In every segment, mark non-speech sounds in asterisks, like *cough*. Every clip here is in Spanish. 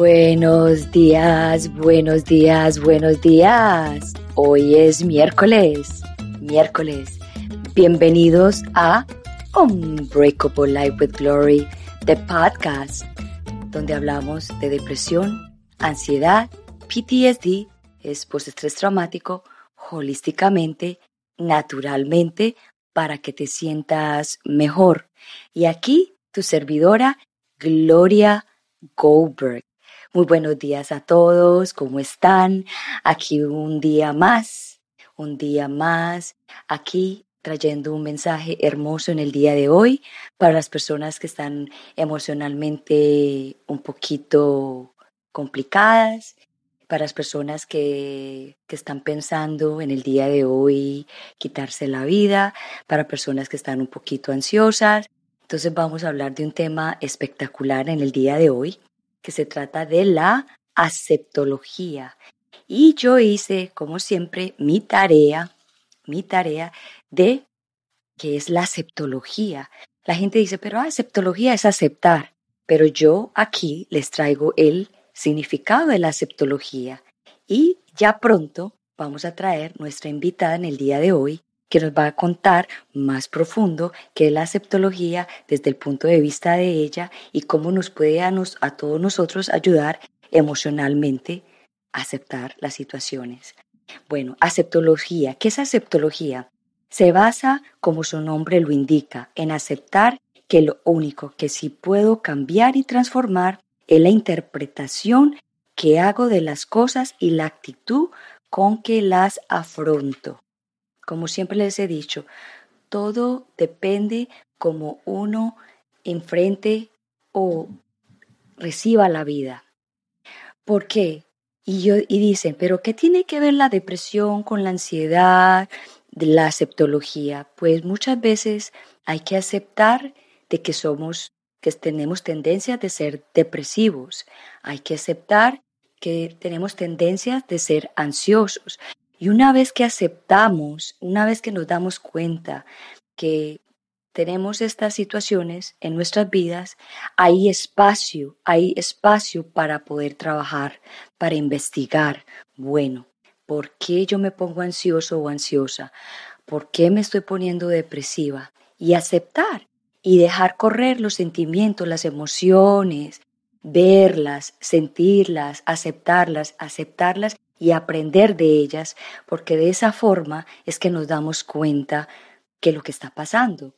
Buenos días, buenos días, buenos días. Hoy es miércoles, miércoles. Bienvenidos a Unbreakable Life with Glory, the podcast, donde hablamos de depresión, ansiedad, PTSD, es postestrés traumático, holísticamente, naturalmente, para que te sientas mejor. Y aquí tu servidora, Gloria Goldberg. Muy buenos días a todos, ¿cómo están? Aquí un día más, un día más, aquí trayendo un mensaje hermoso en el día de hoy para las personas que están emocionalmente un poquito complicadas, para las personas que, que, están pensando en el día de hoy quitarse la vida, para personas que están un poquito ansiosas. Entonces vamos a hablar de un tema espectacular en el día de hoy que se trata de la aceptología. Y yo hice, como siempre, mi tarea, mi tarea de qué es la aceptología. La gente dice, pero aceptología es aceptar. Pero yo aquí les traigo el significado de la aceptología. Y ya pronto vamos a traer nuestra invitada en el día de hoy, que nos va a contar más profundo qué es la aceptología desde el punto de vista de ella y cómo nos puede a, nos, a todos nosotros ayudar emocionalmente a aceptar las situaciones. Bueno, aceptología. ¿Qué es aceptología? Se basa, como su nombre lo indica, en aceptar que lo único que sí puedo cambiar y transformar es la interpretación que hago de las cosas y la actitud con que las afronto. Como siempre les he dicho, todo depende como uno enfrente o reciba la vida. ¿Por qué? Y, yo, y dicen, pero ¿qué tiene que ver la depresión con la ansiedad, la aceptología? Pues muchas veces hay que aceptar de que somos, que tenemos tendencias de ser depresivos. Hay que aceptar que tenemos tendencias de ser ansiosos. Y una vez que aceptamos, una vez que nos damos cuenta que tenemos estas situaciones en nuestras vidas, hay espacio, hay espacio para poder trabajar, para investigar. Bueno, ¿por qué yo me pongo ansioso o ansiosa? ¿Por qué me estoy poniendo depresiva? Y aceptar y dejar correr los sentimientos, las emociones, verlas, sentirlas, aceptarlas, aceptarlas y aprender de ellas, porque de esa forma es que nos damos cuenta que lo que está pasando.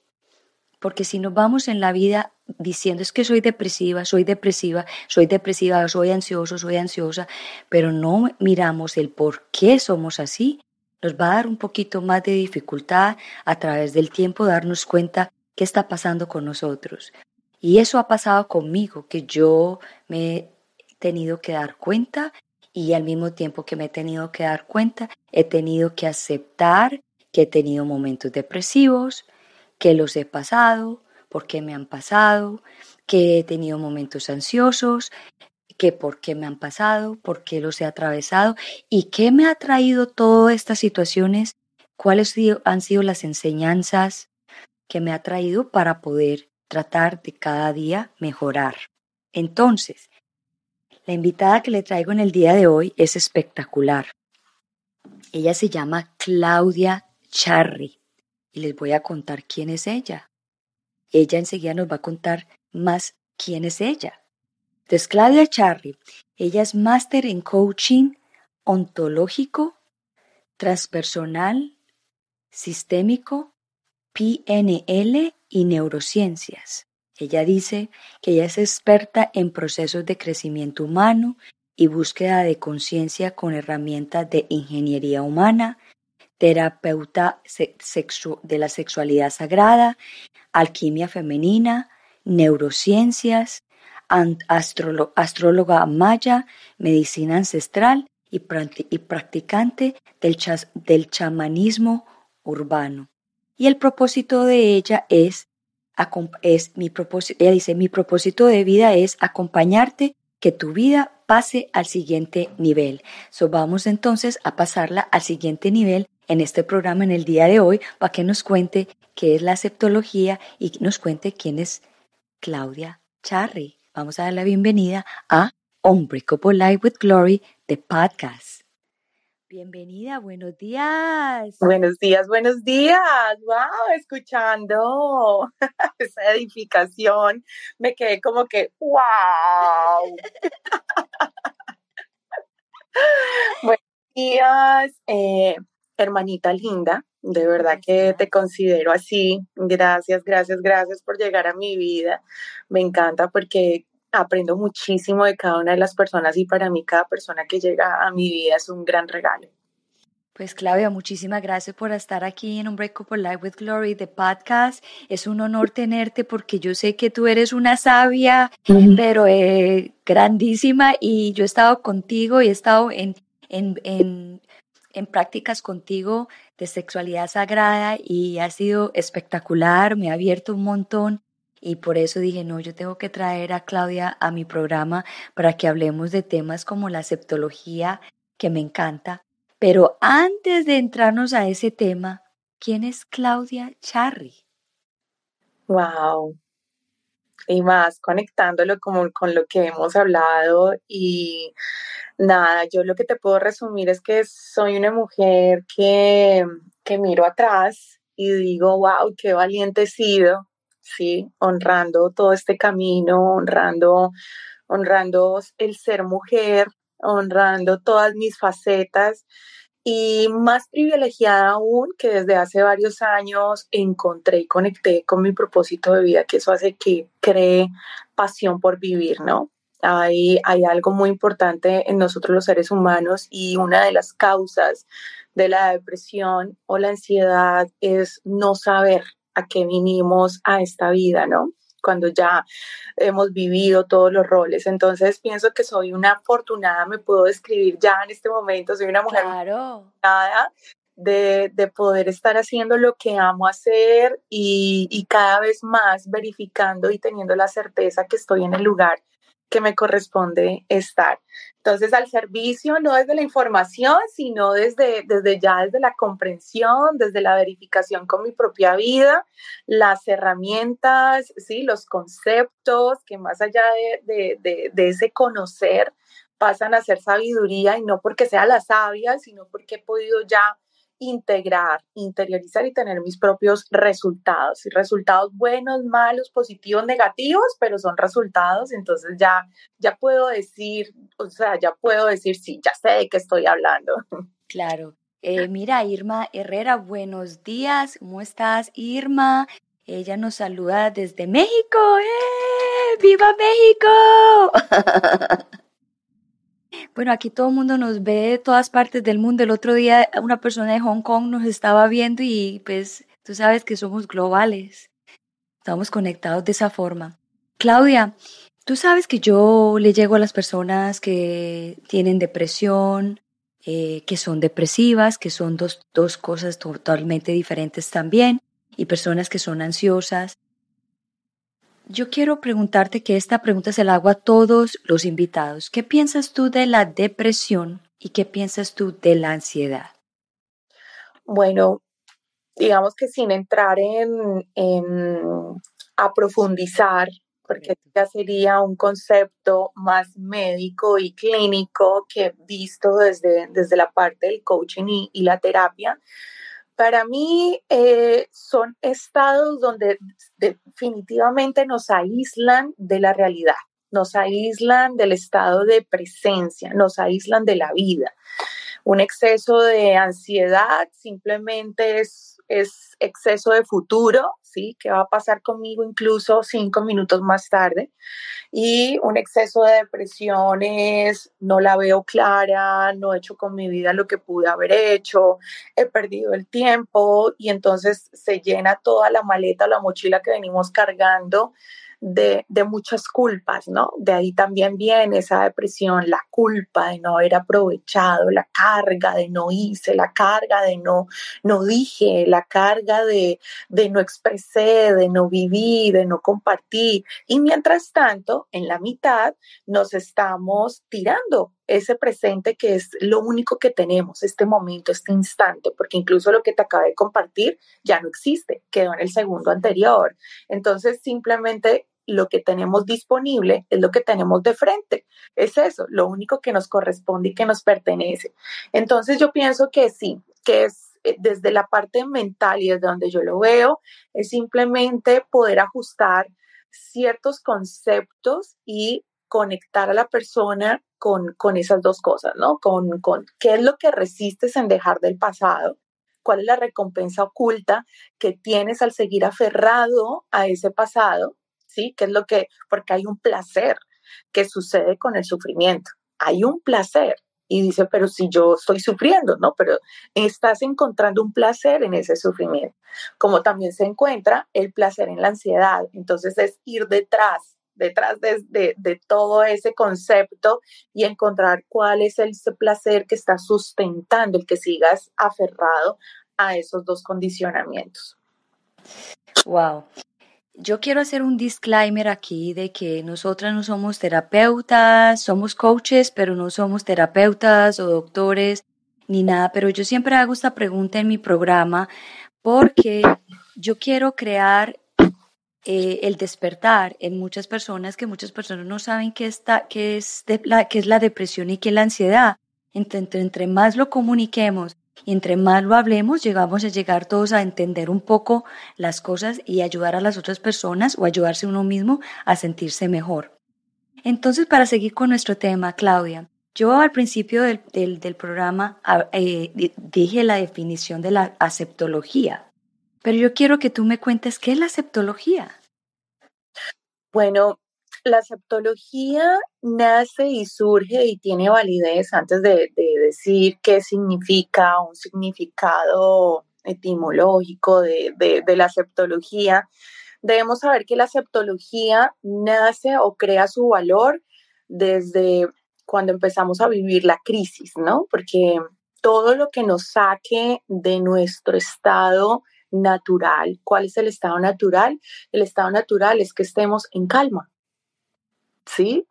Porque si nos vamos en la vida diciendo es que soy depresiva, soy depresiva, soy depresiva, soy ansioso, soy ansiosa, pero no miramos el por qué somos así, nos va a dar un poquito más de dificultad a través del tiempo darnos cuenta qué está pasando con nosotros. Y eso ha pasado conmigo, que yo me he tenido que dar cuenta y al mismo tiempo que me he tenido que dar cuenta, he tenido que aceptar que he tenido momentos depresivos, que los he pasado, por qué me han pasado, que he tenido momentos ansiosos, que por qué me han pasado, por qué los he atravesado y qué me ha traído todas estas situaciones, cuáles han sido las enseñanzas que me ha traído para poder tratar de cada día mejorar. Entonces, la invitada que le traigo en el día de hoy es espectacular. Ella se llama Claudia Charri y les voy a contar quién es ella. Ella enseguida nos va a contar más quién es ella. Entonces, Claudia Charri, ella es máster en coaching ontológico, transpersonal, sistémico, PNL y neurociencias. Ella dice que ella es experta en procesos de crecimiento humano y búsqueda de conciencia con herramientas de ingeniería humana, terapeuta de la sexualidad sagrada, alquimia femenina, neurociencias, astróloga maya, medicina ancestral y, practicante del, del chamanismo urbano. Y el propósito de ella es es mi propósito, ella dice, mi propósito de vida es acompañarte, que tu vida pase al siguiente nivel. So, vamos entonces a pasarla al siguiente nivel en este programa en el día de hoy para que nos cuente qué es la aceptología y nos cuente quién es Claudia Charri. Vamos a dar la bienvenida a Unbreakable Life with Glory, de podcast. Bienvenida, buenos días. Buenos días, buenos días. Wow, escuchando *laughs* esa edificación, me quedé como que, wow. *laughs* buenos días, eh, hermanita linda. De verdad que te considero así. Gracias, gracias, gracias por llegar a mi vida. Me encanta porque aprendo muchísimo de cada una de las personas y para mí cada persona que llega a mi vida es un gran regalo. Pues Claudia, muchísimas gracias por estar aquí en Unbreakable Life with Glory de podcast. Es un honor tenerte porque yo sé que tú eres una sabia, pero eh, grandísima y yo he estado contigo y he estado en, en, en en prácticas contigo de sexualidad sagrada y ha sido espectacular, me ha abierto un montón y por eso dije, no, yo tengo que traer a Claudia a mi programa para que hablemos de temas como la septología, que me encanta. Pero antes de entrarnos a ese tema, ¿quién es Claudia Charry? Wow. Y más conectándolo con, con lo que hemos hablado y Nada, yo lo que te puedo resumir es que soy una mujer que, que miro atrás y digo, wow, qué valiente he sido, ¿sí? Honrando todo este camino, honrando, honrando el ser mujer, honrando todas mis facetas y más privilegiada aún que desde hace varios años encontré y conecté con mi propósito de vida, que eso hace que cree pasión por vivir, ¿no? hay, hay algo muy importante en nosotros los seres humanos y una de las causas de la depresión o la ansiedad es no saber a qué vinimos a esta vida, ¿no? Cuando ya hemos vivido todos los roles. Entonces pienso que soy una afortunada, me puedo describir ya en este momento, soy una mujer claro. de, de, poder estar haciendo lo que amo hacer y, y cada vez más verificando y teniendo la certeza que estoy en el lugar que me corresponde estar. Entonces, al servicio, no desde la información, sino desde, desde ya desde la comprensión, desde la verificación con mi propia vida, las herramientas, ¿sí? los conceptos que más allá de, de, de ese conocer pasan a ser sabiduría y no porque sea la sabia, sino porque he podido ya integrar, interiorizar y tener mis propios resultados. Y resultados buenos, malos, positivos, negativos, pero son resultados. Entonces ya, ya puedo decir, o sea, ya puedo decir, sí, ya sé de qué estoy hablando. *laughs* Claro. Eh, mira, Irma Herrera, buenos días. ¿Cómo estás, Irma? Ella nos saluda desde México. ¡Eh! ¡Viva México! *laughs* Bueno, aquí todo el mundo nos ve de todas partes del mundo. El otro día una persona de Hong Kong nos estaba viendo y pues tú sabes que somos globales. Estamos conectados de esa forma. Claudia, tú sabes que yo le llego a las personas que tienen depresión, eh, que son depresivas, que son dos, dos cosas totalmente diferentes también, y personas que son ansiosas. Yo quiero preguntarte que esta pregunta se la hago a todos los invitados. ¿Qué piensas tú de la depresión y qué piensas tú de la ansiedad? Bueno, digamos que sin entrar en, en a profundizar, porque ya sería un concepto más médico y clínico que visto desde, desde la parte del coaching y, y la terapia, para mí eh, son estados donde definitivamente nos aíslan de la realidad, nos aíslan del estado de presencia, nos aíslan de la vida. Un exceso de ansiedad simplemente es, es exceso de futuro, ¿sí? ¿Qué va a pasar conmigo incluso cinco minutos más tarde? Y un exceso de depresión es no la veo clara, no he hecho con mi vida lo que pude haber hecho, he perdido el tiempo y entonces se llena toda la maleta o la mochila que venimos cargando de, de, muchas culpas, ¿no? De ahí también viene esa depresión, la culpa de no haber aprovechado, la carga de no hice, la carga de no, no dije, la carga de, de no expresé, de no viví, de no compartí. Y mientras tanto, en la mitad nos estamos tirando ese presente que es lo único que tenemos, este momento, este instante, porque incluso lo que te acabé de compartir ya no existe, quedó en el segundo anterior. Entonces, simplemente lo que tenemos disponible es lo que tenemos de frente. Es eso, lo único que nos corresponde y que nos pertenece. Entonces yo pienso que sí, que es eh, desde la parte mental y desde donde yo lo veo, es simplemente poder ajustar ciertos conceptos y conectar a la persona con, con esas dos cosas, ¿no? Con, con qué es lo que resistes en dejar del pasado cuál es la recompensa oculta que tienes al seguir aferrado a ese pasado, ¿sí? ¿Qué es lo que, porque hay un placer que sucede con el sufrimiento, hay un placer. Y dice, pero si yo estoy sufriendo, ¿no? Pero estás encontrando un placer en ese sufrimiento, como también se encuentra el placer en la ansiedad. Entonces es ir detrás detrás de, de, todo ese concepto y encontrar cuál es el placer que está sustentando el que sigas aferrado a esos dos condicionamientos. Wow. Yo quiero hacer un disclaimer aquí de que nosotras no somos terapeutas, somos coaches, pero no somos terapeutas o doctores ni nada, pero yo siempre hago esta pregunta en mi programa porque yo quiero crear eh, el despertar en muchas personas, que muchas personas no saben qué, está, qué, es, la, qué es la depresión y qué es la ansiedad. Entre, entre, más lo comuniquemos y entre más lo hablemos, llegamos a llegar todos a entender un poco las cosas y ayudar a las otras personas o ayudarse uno mismo a sentirse mejor. Entonces, para seguir con nuestro tema, Claudia, yo al principio del, del, programa ah, eh, dije la definición de la aceptología. Pero yo quiero que tú me cuentes qué es la septología. Bueno, la septología nace y surge y tiene validez antes de, decir qué significa un significado etimológico de, la septología. Debemos saber que la septología nace o crea su valor desde cuando empezamos a vivir la crisis, ¿no? Porque todo lo que nos saque de nuestro estado natural. ¿Cuál es el estado natural? El estado natural es que estemos en calma, ¿sí?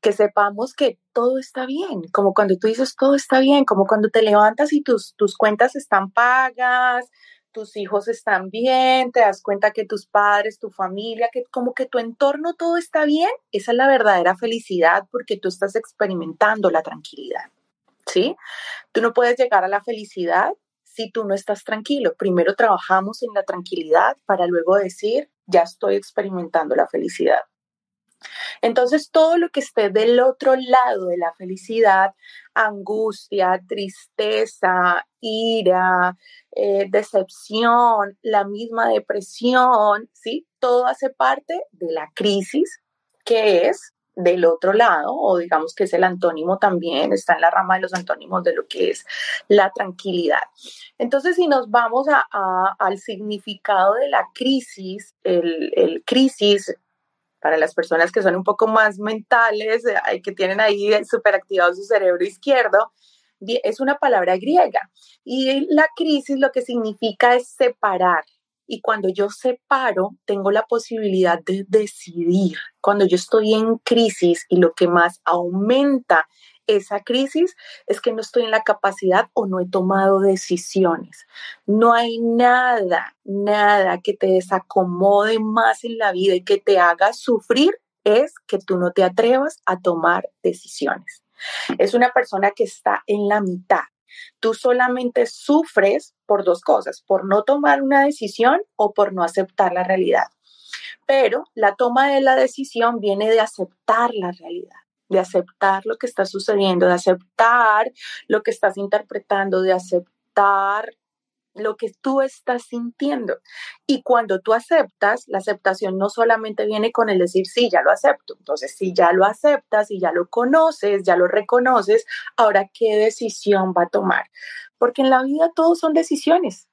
Que sepamos que todo está bien, como cuando tú dices todo está bien, como cuando te levantas y tus, tus cuentas están pagas, tus hijos están bien, te das cuenta que tus padres, tu familia, que como que tu entorno todo está bien, esa es la verdadera felicidad porque tú estás experimentando la tranquilidad. ¿Sí? Tú no puedes llegar a la felicidad si tú no estás tranquilo. Primero trabajamos en la tranquilidad para luego decir, ya estoy experimentando la felicidad. Entonces, todo lo que esté del otro lado de la felicidad, angustia, tristeza, ira, eh, decepción, la misma depresión, ¿sí? Todo hace parte de la crisis que es del otro lado, o digamos que es el antónimo también, está en la rama de los antónimos de lo que es la tranquilidad. Entonces, si nos vamos al significado de la crisis, el, crisis, para las personas que son un poco más mentales, eh, que tienen ahí súper activado su cerebro izquierdo, es una palabra griega. Y la crisis lo que significa es separar, y cuando yo separo, tengo la posibilidad de decidir. Cuando yo estoy en crisis y lo que más aumenta esa crisis es que no estoy en la capacidad o no he tomado decisiones. No hay nada, nada que te desacomode más en la vida y que te haga sufrir es que tú no te atrevas a tomar decisiones. Es una persona que está en la mitad, Tú solamente sufres por dos cosas, por no tomar una decisión o por no aceptar la realidad. Pero la toma de la decisión viene de aceptar la realidad de aceptar lo que está sucediendo, de aceptar lo que estás interpretando, de aceptar lo que tú estás sintiendo. Y cuando tú aceptas, la aceptación no solamente viene con el decir, sí, ya lo acepto. Entonces, si ya lo aceptas, y ya lo conoces, ya lo reconoces, ahora, ¿qué decisión va a tomar? Porque en la vida todos son decisiones.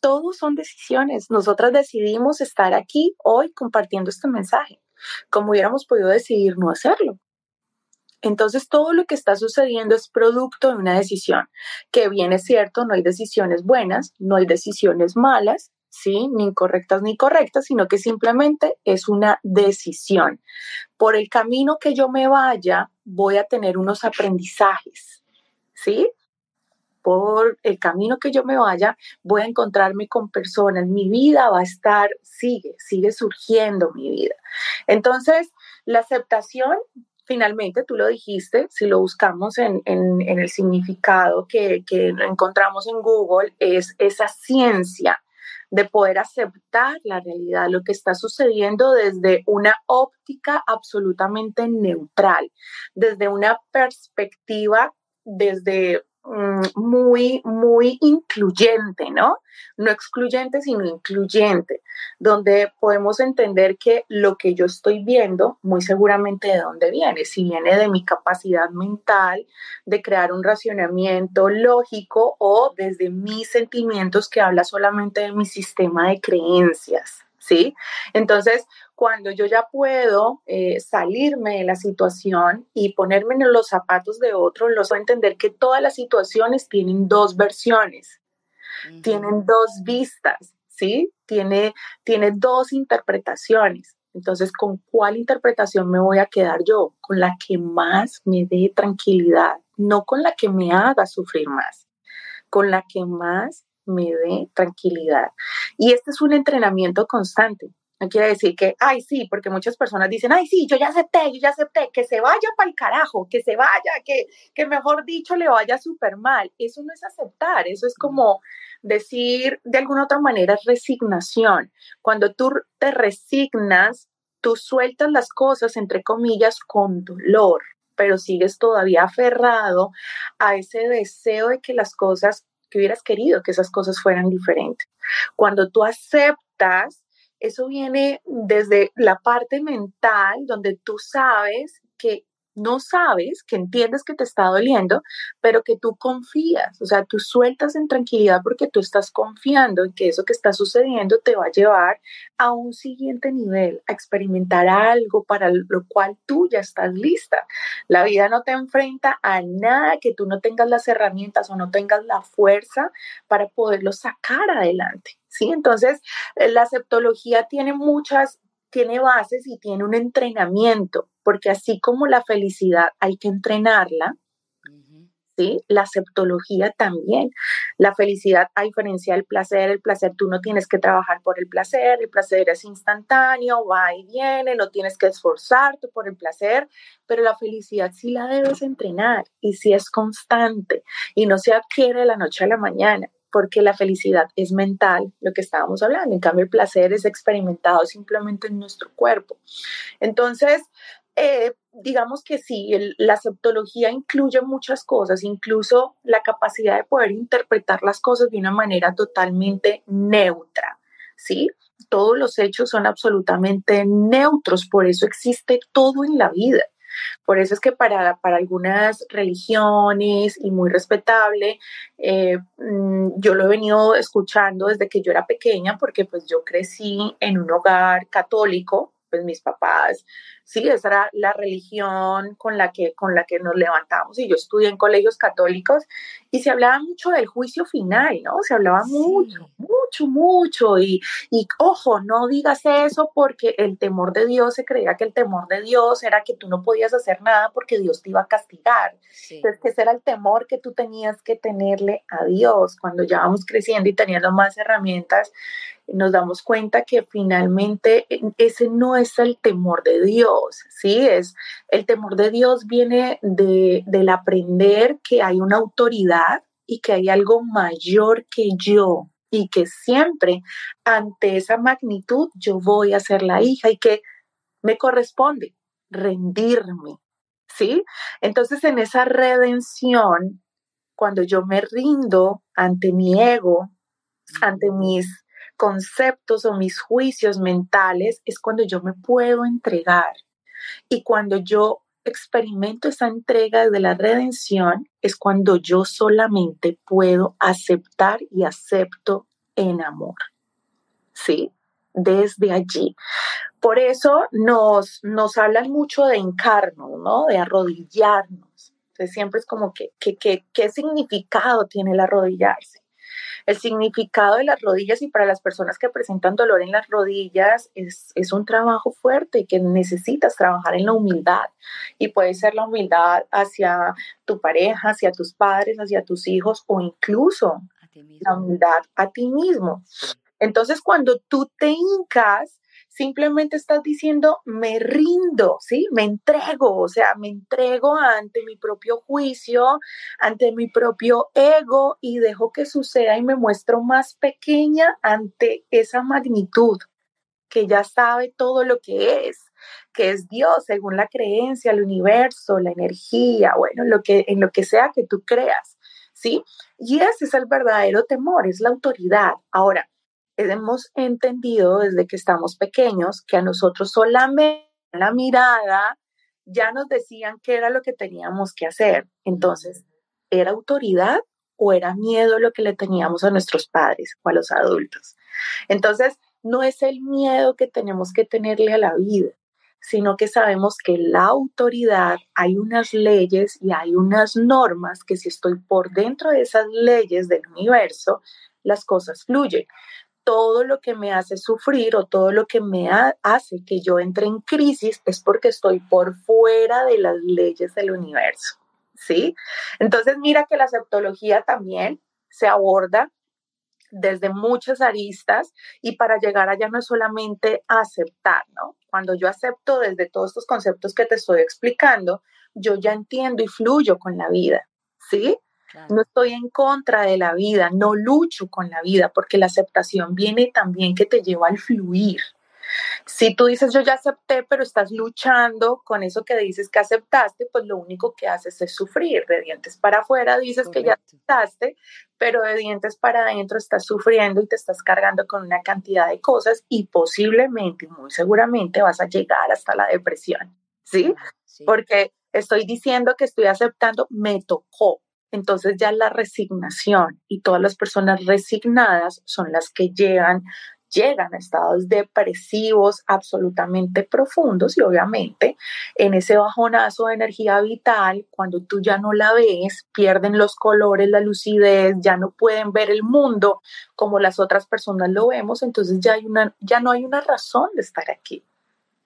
Todos son decisiones. Nosotras decidimos estar aquí hoy compartiendo este mensaje, como hubiéramos podido decidir no hacerlo. Entonces, todo lo que está sucediendo es producto de una decisión, que bien es cierto, no hay decisiones buenas, no hay decisiones malas, ¿sí? Ni incorrectas ni correctas, sino que simplemente es una decisión. Por el camino que yo me vaya, voy a tener unos aprendizajes, ¿sí? por el camino que yo me vaya, voy a encontrarme con personas, mi vida va a estar, sigue, sigue surgiendo mi vida. Entonces, la aceptación, finalmente, tú lo dijiste, si lo buscamos en, el significado que, que encontramos en Google, es esa ciencia de poder aceptar la realidad, lo que está sucediendo desde una óptica absolutamente neutral, desde una perspectiva, desde muy, muy incluyente, ¿no? No excluyente, sino incluyente, donde podemos entender que lo que yo estoy viendo, muy seguramente de dónde viene, si viene de mi capacidad mental de crear un racionamiento lógico o desde mis sentimientos que habla solamente de mi sistema de creencias, ¿sí? Entonces, cuando yo ya puedo eh, salirme de la situación y ponerme en los zapatos de otro, los voy a entender que todas las situaciones tienen dos versiones, tienen dos vistas, ¿sí? Tiene, tiene dos interpretaciones. Entonces, ¿con cuál interpretación me voy a quedar yo? Con la que más me dé tranquilidad, no con la que me haga sufrir más, con la que más me dé tranquilidad. Y este es un entrenamiento constante. No quiere decir que, ay, sí, porque muchas personas dicen, ay, sí, yo ya acepté, yo ya acepté, que se vaya para el carajo, que se vaya, que, que mejor dicho le vaya súper mal. Eso no es aceptar, eso es como decir de alguna otra manera resignación. Cuando tú te resignas, tú sueltas las cosas, entre comillas, con dolor, pero sigues todavía aferrado a ese deseo de que las cosas, que hubieras querido que esas cosas fueran diferentes. Cuando tú aceptas, eso viene desde la parte mental, donde tú sabes que no sabes, que entiendes que te está doliendo, pero que tú confías, o sea, tú sueltas en tranquilidad porque tú estás confiando en que eso que está sucediendo te va a llevar a un siguiente nivel, a experimentar algo para lo cual tú ya estás lista. La vida no te enfrenta a nada que tú no tengas las herramientas o no tengas la fuerza para poderlo sacar adelante. ¿Sí? Entonces, la aceptología tiene muchas tiene bases y tiene un entrenamiento, porque así como la felicidad hay que entrenarla, ¿sí? La aceptología también. La felicidad, a diferencia del placer, el placer tú no tienes que trabajar por el placer, el placer es instantáneo, va y viene, no tienes que esforzarte por el placer, pero la felicidad sí la debes entrenar y sí es constante y no se adquiere de la noche a la mañana porque la felicidad es mental, lo que estábamos hablando. En cambio, el placer es experimentado simplemente en nuestro cuerpo. Entonces, eh, digamos que sí, la aceptología incluye muchas cosas, incluso la capacidad de poder interpretar las cosas de una manera totalmente neutra, ¿sí? Todos los hechos son absolutamente neutros, por eso existe todo en la vida. Por eso es que para, para algunas religiones y muy respetable, eh, mm, yo lo he venido escuchando desde que yo era pequeña, porque pues yo crecí en un hogar católico, pues mis papás sí, esa era la religión con la que, con la que nos levantamos. Y yo estudié en colegios católicos y se hablaba mucho del juicio final, ¿no? Se hablaba mucho, mucho, mucho. Y, y ojo, no digas eso porque el temor de Dios, se creía que el temor de Dios era que tú no podías hacer nada porque Dios te iba a castigar. Entonces, que ese era el temor que tú tenías que tenerle a Dios. Cuando ya vamos creciendo y teniendo más herramientas nos damos cuenta que finalmente ese no es el temor de Dios, ¿sí? Es el temor de Dios viene de, del aprender que hay una autoridad y que hay algo mayor que yo y que siempre ante esa magnitud yo voy a ser la hija y que me corresponde rendirme, ¿sí? Entonces en esa redención, cuando yo me rindo ante mi ego, ante mis conceptos o mis juicios mentales, es cuando yo me puedo entregar y cuando yo experimento esa entrega de la redención, es cuando yo solamente puedo aceptar y acepto en amor. ¿Sí? Desde allí. Por eso nos, nos hablan mucho de encarno, ¿no? De arrodillarnos. Entonces siempre es como que, ¿qué significado tiene el arrodillarse? El significado de las rodillas y para las personas que presentan dolor en las rodillas es, es un trabajo fuerte que necesitas trabajar en la humildad y puede ser la humildad hacia tu pareja, hacia tus padres, hacia tus hijos o incluso la humildad a ti mismo. Entonces, cuando tú te hincas, simplemente estás diciendo, me rindo, ¿sí? Me entrego, o sea, me entrego ante mi propio juicio, ante mi propio ego y dejo que suceda y me muestro más pequeña ante esa magnitud que ya sabe todo lo que es, que es Dios según la creencia, el universo, la energía, bueno, lo que, en lo que sea que tú creas, ¿sí? Y ese es el verdadero temor, es la autoridad. Ahora, hemos entendido desde que estamos pequeños que a nosotros solamente la mirada ya nos decían qué era lo que teníamos que hacer. Entonces, ¿era autoridad o era miedo lo que le teníamos a nuestros padres o a los adultos? Entonces, no es el miedo que tenemos que tenerle a la vida, sino que sabemos que la autoridad, hay unas leyes y hay unas normas que si estoy por dentro de esas leyes del universo, las cosas fluyen todo lo que me hace sufrir o todo lo que me hace que yo entre en crisis es porque estoy por fuera de las leyes del universo, ¿sí? Entonces mira que la aceptología también se aborda desde muchas aristas y para llegar allá no es solamente aceptar, ¿no? Cuando yo acepto desde todos estos conceptos que te estoy explicando, yo ya entiendo y fluyo con la vida, ¿sí? No estoy en contra de la vida, no lucho con la vida, porque la aceptación viene también que te lleva al fluir. Si tú dices yo ya acepté, pero estás luchando con eso que dices que aceptaste, pues lo único que haces es sufrir. De dientes para afuera dices que ya aceptaste, pero de dientes para adentro estás sufriendo y te estás cargando con una cantidad de cosas y posiblemente, muy seguramente, vas a llegar hasta la depresión. ¿Sí? sí. Porque estoy diciendo que estoy aceptando, me tocó, entonces ya la resignación y todas las personas resignadas son las que llegan llegan a estados depresivos absolutamente profundos y obviamente en ese bajonazo de energía vital, cuando tú ya no la ves, pierden los colores, la lucidez, ya no pueden ver el mundo como las otras personas lo vemos, entonces ya, hay una, ya no hay una razón de estar aquí.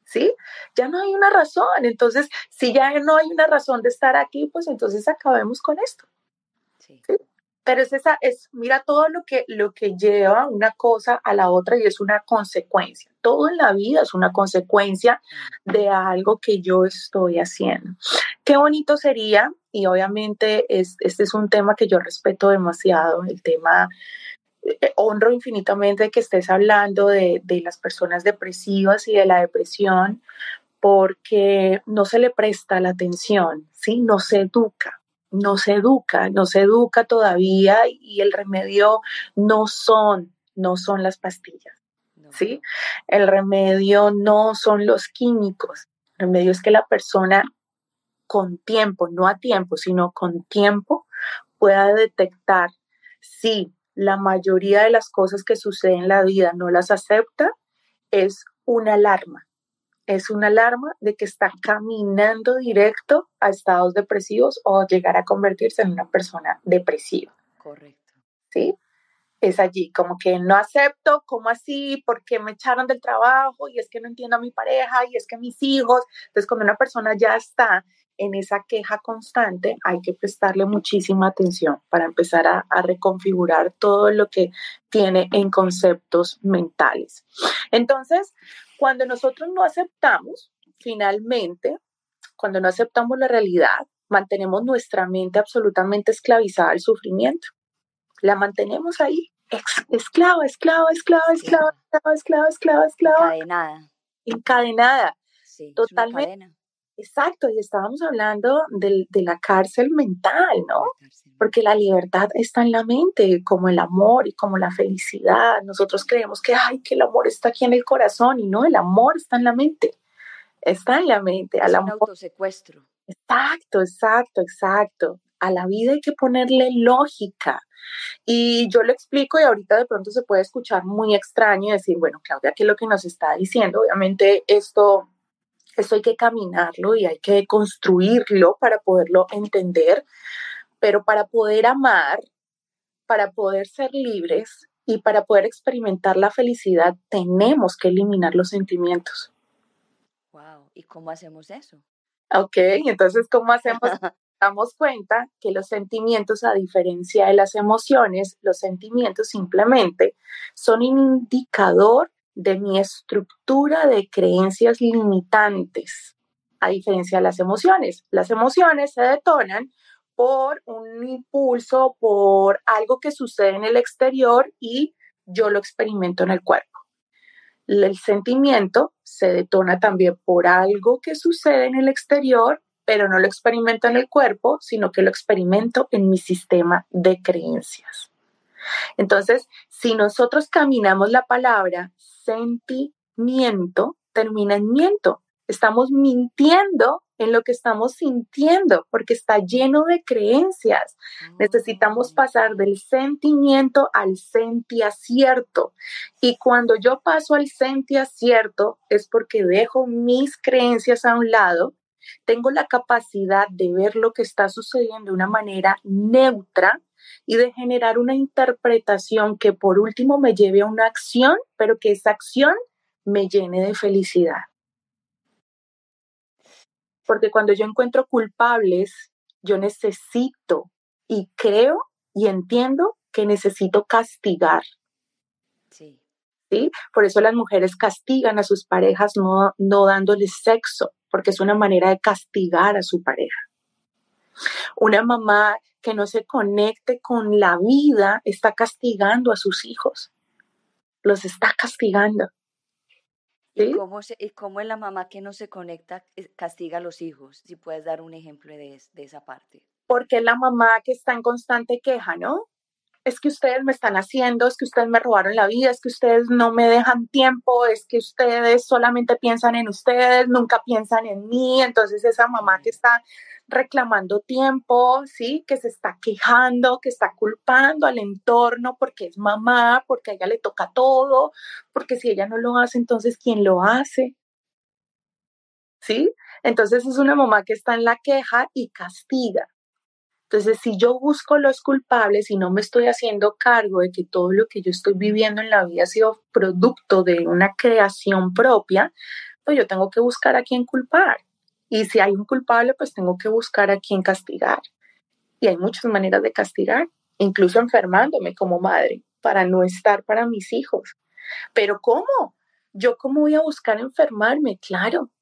¿Sí? Ya no hay una razón. Entonces, si ya no hay una razón de estar aquí, pues entonces acabemos con esto. Pero es esa, es, mira todo lo que, lo que lleva una cosa a la otra y es una consecuencia. Todo en la vida es una consecuencia de algo que yo estoy haciendo. Qué bonito sería, y obviamente es, este es un tema que yo respeto demasiado, el tema eh, honro infinitamente que estés hablando de, de, las personas depresivas y de la depresión porque no se le presta la atención, ¿sí? No se educa no se educa, no se educa todavía y el remedio no son, no son las pastillas, ¿sí? El remedio no son los químicos, el remedio es que la persona con tiempo, no a tiempo, sino con tiempo, pueda detectar si la mayoría de las cosas que suceden en la vida no las acepta, es una alarma, es una alarma de que está caminando directo a estados depresivos o llegar a convertirse en una persona depresiva. Correcto. ¿Sí? Es allí, como que no acepto, ¿cómo así? ¿Por qué me echaron del trabajo? Y es que no entiendo a mi pareja, y es que mis hijos. Entonces, cuando una persona ya está en esa queja constante, hay que prestarle muchísima atención para empezar a, a, reconfigurar todo lo que tiene en conceptos mentales. Entonces, cuando nosotros no aceptamos, finalmente, cuando no aceptamos la realidad, mantenemos nuestra mente absolutamente esclavizada al sufrimiento. La mantenemos ahí, esclava, esclava, esclava, esclava, esclava, esclava, esclava, esclava. Encadenada. Encadenada. Sí, Totalmente. Exacto, y estábamos hablando de, de la cárcel mental, ¿no? Porque la libertad está en la mente, como el amor y como la felicidad. Nosotros creemos que, ay, que el amor está aquí en el corazón y no, el amor está en la mente. Está en la mente. Es al amor. un autosecuestro. Exacto, exacto, exacto. A la vida hay que ponerle lógica. Y yo lo explico y ahorita de pronto se puede escuchar muy extraño y decir, bueno, Claudia, ¿qué es lo que nos está diciendo? Obviamente esto esto hay que caminarlo y hay que construirlo para poderlo entender, pero para poder amar para poder ser libres y para poder experimentar la felicidad, tenemos que eliminar los sentimientos. Wow, ¿y cómo hacemos eso? Ok, entonces, ¿cómo hacemos? *laughs* Damos cuenta que los sentimientos, a diferencia de las emociones, los sentimientos simplemente son un indicador de mi estructura de creencias limitantes, a diferencia de las emociones. Las emociones se detonan por un impulso, por algo que sucede en el exterior y yo lo experimento en el cuerpo. El sentimiento se detona también por algo que sucede en el exterior, pero no lo experimento en el cuerpo, sino que lo experimento en mi sistema de creencias. Entonces, si nosotros caminamos la palabra sentimiento, termina en miento. Estamos mintiendo en lo que estamos sintiendo, porque está lleno de creencias. Necesitamos mm. pasar del sentimiento al sentiacierto. Y cuando yo paso al sentiacierto es porque dejo mis creencias a un lado, tengo la capacidad de ver lo que está sucediendo de una manera neutra y de generar una interpretación que por último me lleve a una acción, pero que esa acción me llene de felicidad. Porque cuando yo encuentro culpables, yo necesito y creo y entiendo que necesito castigar. Sí. ¿Sí? Por eso las mujeres castigan a sus parejas no, no dándoles sexo, porque es una manera de castigar a su pareja. Una mamá que no se conecte con la vida está castigando a sus hijos. Los está castigando. ¿Y, cómo ¿Y cómo es la mamá que no se conecta eh, castiga a los hijos? Si puedes dar un ejemplo de, de esa parte. Porque la mamá que está en constante queja, ¿no? Es que ustedes me están haciendo, es que ustedes me robaron la vida, es que ustedes no me dejan tiempo, es que ustedes solamente piensan en ustedes, nunca piensan en mí. Entonces esa mamá que está reclamando tiempo, ¿sí? Que se está quejando, que está culpando al entorno porque es mamá, porque a ella le toca todo, porque si ella no lo hace, entonces ¿quién lo hace? ¿Sí? Entonces es una mamá que está en la queja y castiga. Entonces, si yo busco los culpables y no me estoy haciendo cargo de que todo lo que yo estoy viviendo en la vida ha sido producto de una creación propia, pues yo tengo que buscar a quién culpar. Y si hay un culpable, pues tengo que buscar a quién castigar. Y hay muchas maneras de castigar, incluso enfermándome como madre, para no estar para mis hijos. Pero ¿cómo? ¿Yo cómo voy a buscar enfermarme? Claro.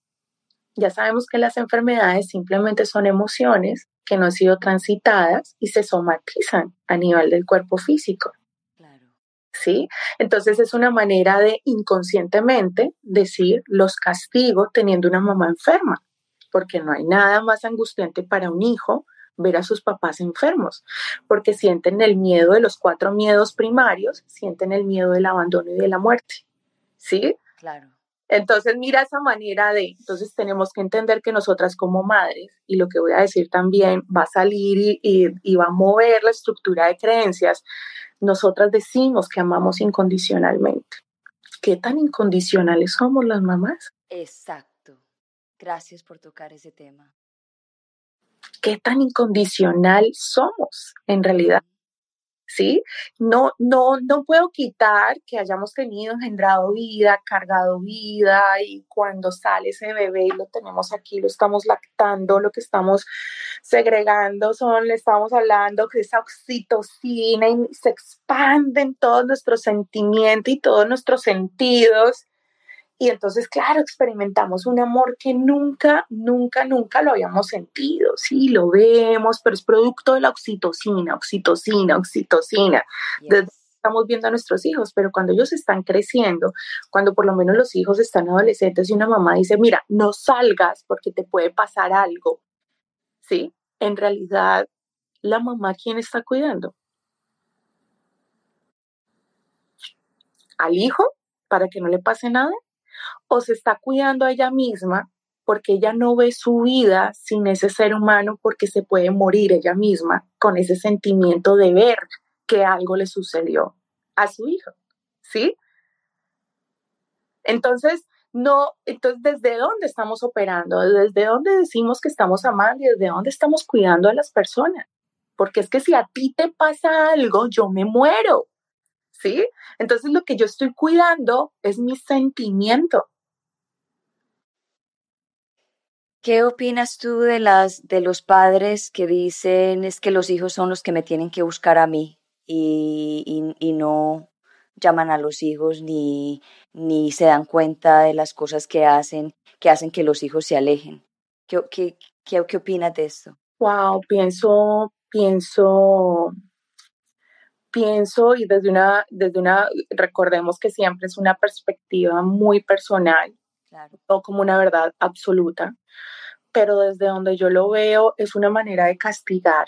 Ya sabemos que las enfermedades simplemente son emociones que no han sido transitadas y se somatizan a nivel del cuerpo físico. Claro. ¿Sí? Entonces es una manera de inconscientemente decir los castigo teniendo una mamá enferma, porque no hay nada más angustiante para un hijo ver a sus papás enfermos, porque sienten el miedo de los cuatro miedos primarios, sienten el miedo del abandono y de la muerte. ¿Sí? Claro. Entonces, mira esa manera de, entonces tenemos que entender que nosotras como madres, y lo que voy a decir también va a salir y, va a mover la estructura de creencias, nosotras decimos que amamos incondicionalmente. ¿Qué tan incondicionales somos las mamás? Exacto. Gracias por tocar ese tema. ¿Qué tan incondicional somos en realidad? ¿Sí? No, no, no puedo quitar que hayamos tenido engendrado vida, cargado vida y cuando sale ese bebé y lo tenemos aquí, lo estamos lactando, lo que estamos segregando son, le estamos hablando que esa oxitocina y se expanden todos nuestros sentimientos y todos nuestros sentidos y entonces, claro, experimentamos un amor que nunca, nunca, nunca lo habíamos sentido. Sí, lo vemos, pero es producto de la oxitocina, oxitocina, oxitocina. estamos viendo a nuestros hijos, pero cuando ellos están creciendo, cuando por lo menos los hijos están adolescentes y una mamá dice, mira, no salgas porque te puede pasar algo, ¿sí? En realidad, la mamá, ¿quién está cuidando? ¿Al hijo para que no le pase nada? O se está cuidando a ella misma porque ella no ve su vida sin ese ser humano porque se puede morir ella misma con ese sentimiento de ver que algo le sucedió a su hijo, ¿sí? Entonces, no, entonces, ¿desde dónde estamos operando? ¿Desde dónde decimos que estamos amando y desde dónde estamos cuidando a las personas? porque es que si a ti te pasa algo, yo me muero. ¿Sí? Entonces lo que yo estoy cuidando es mi sentimiento. ¿Qué opinas tú de las de los padres que dicen es que los hijos son los que me tienen que buscar a mí y, y no llaman a los hijos ni, ni se dan cuenta de las cosas que hacen, que hacen que los hijos se alejen? ¿Qué, qué, qué, qué opinas de esto? Wow, pienso, pienso, pienso y desde una, desde una, recordemos que siempre es una perspectiva muy personal, no como una verdad absoluta, pero desde donde yo lo veo es una manera de castigar.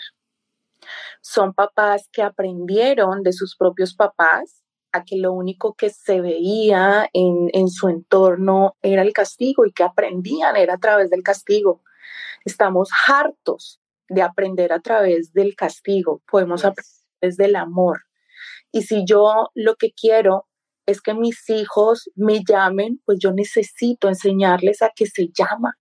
Son papás que aprendieron de sus propios papás a que lo único que se veía en, en su entorno era el castigo y que aprendían era a través del castigo. Estamos hartos de aprender a través del castigo, podemos aprender desde el amor. Y si yo lo que quiero es que mis hijos me llamen, pues yo necesito enseñarles a que se llama.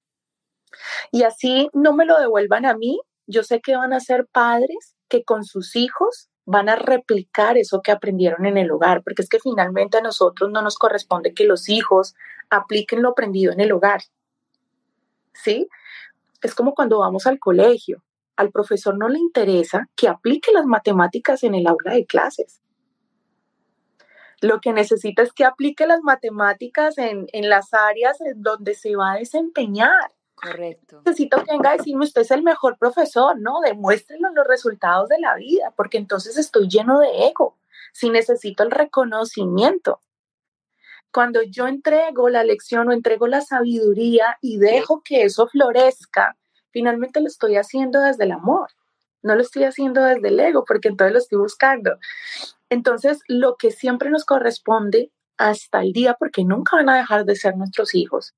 Y así no me lo devuelvan a mí, yo sé que van a ser padres que con sus hijos van a replicar eso que aprendieron en el hogar, porque es que finalmente a nosotros no nos corresponde que los hijos apliquen lo aprendido en el hogar. ¿Sí? Es como cuando vamos al colegio al profesor no le interesa que aplique las matemáticas en el aula de clases. Lo que necesita es que aplique las matemáticas en, las áreas en donde se va a desempeñar. Correcto. Necesito que venga a decirme, usted es el mejor profesor, ¿no? Demuéstrenlo los resultados de la vida, porque entonces estoy lleno de ego. Si necesito el reconocimiento. Cuando yo entrego la lección o entrego la sabiduría y dejo que eso florezca, finalmente lo estoy haciendo desde el amor, no lo estoy haciendo desde el ego, porque entonces lo estoy buscando. Entonces, lo que siempre nos corresponde hasta el día, porque nunca van a dejar de ser nuestros hijos,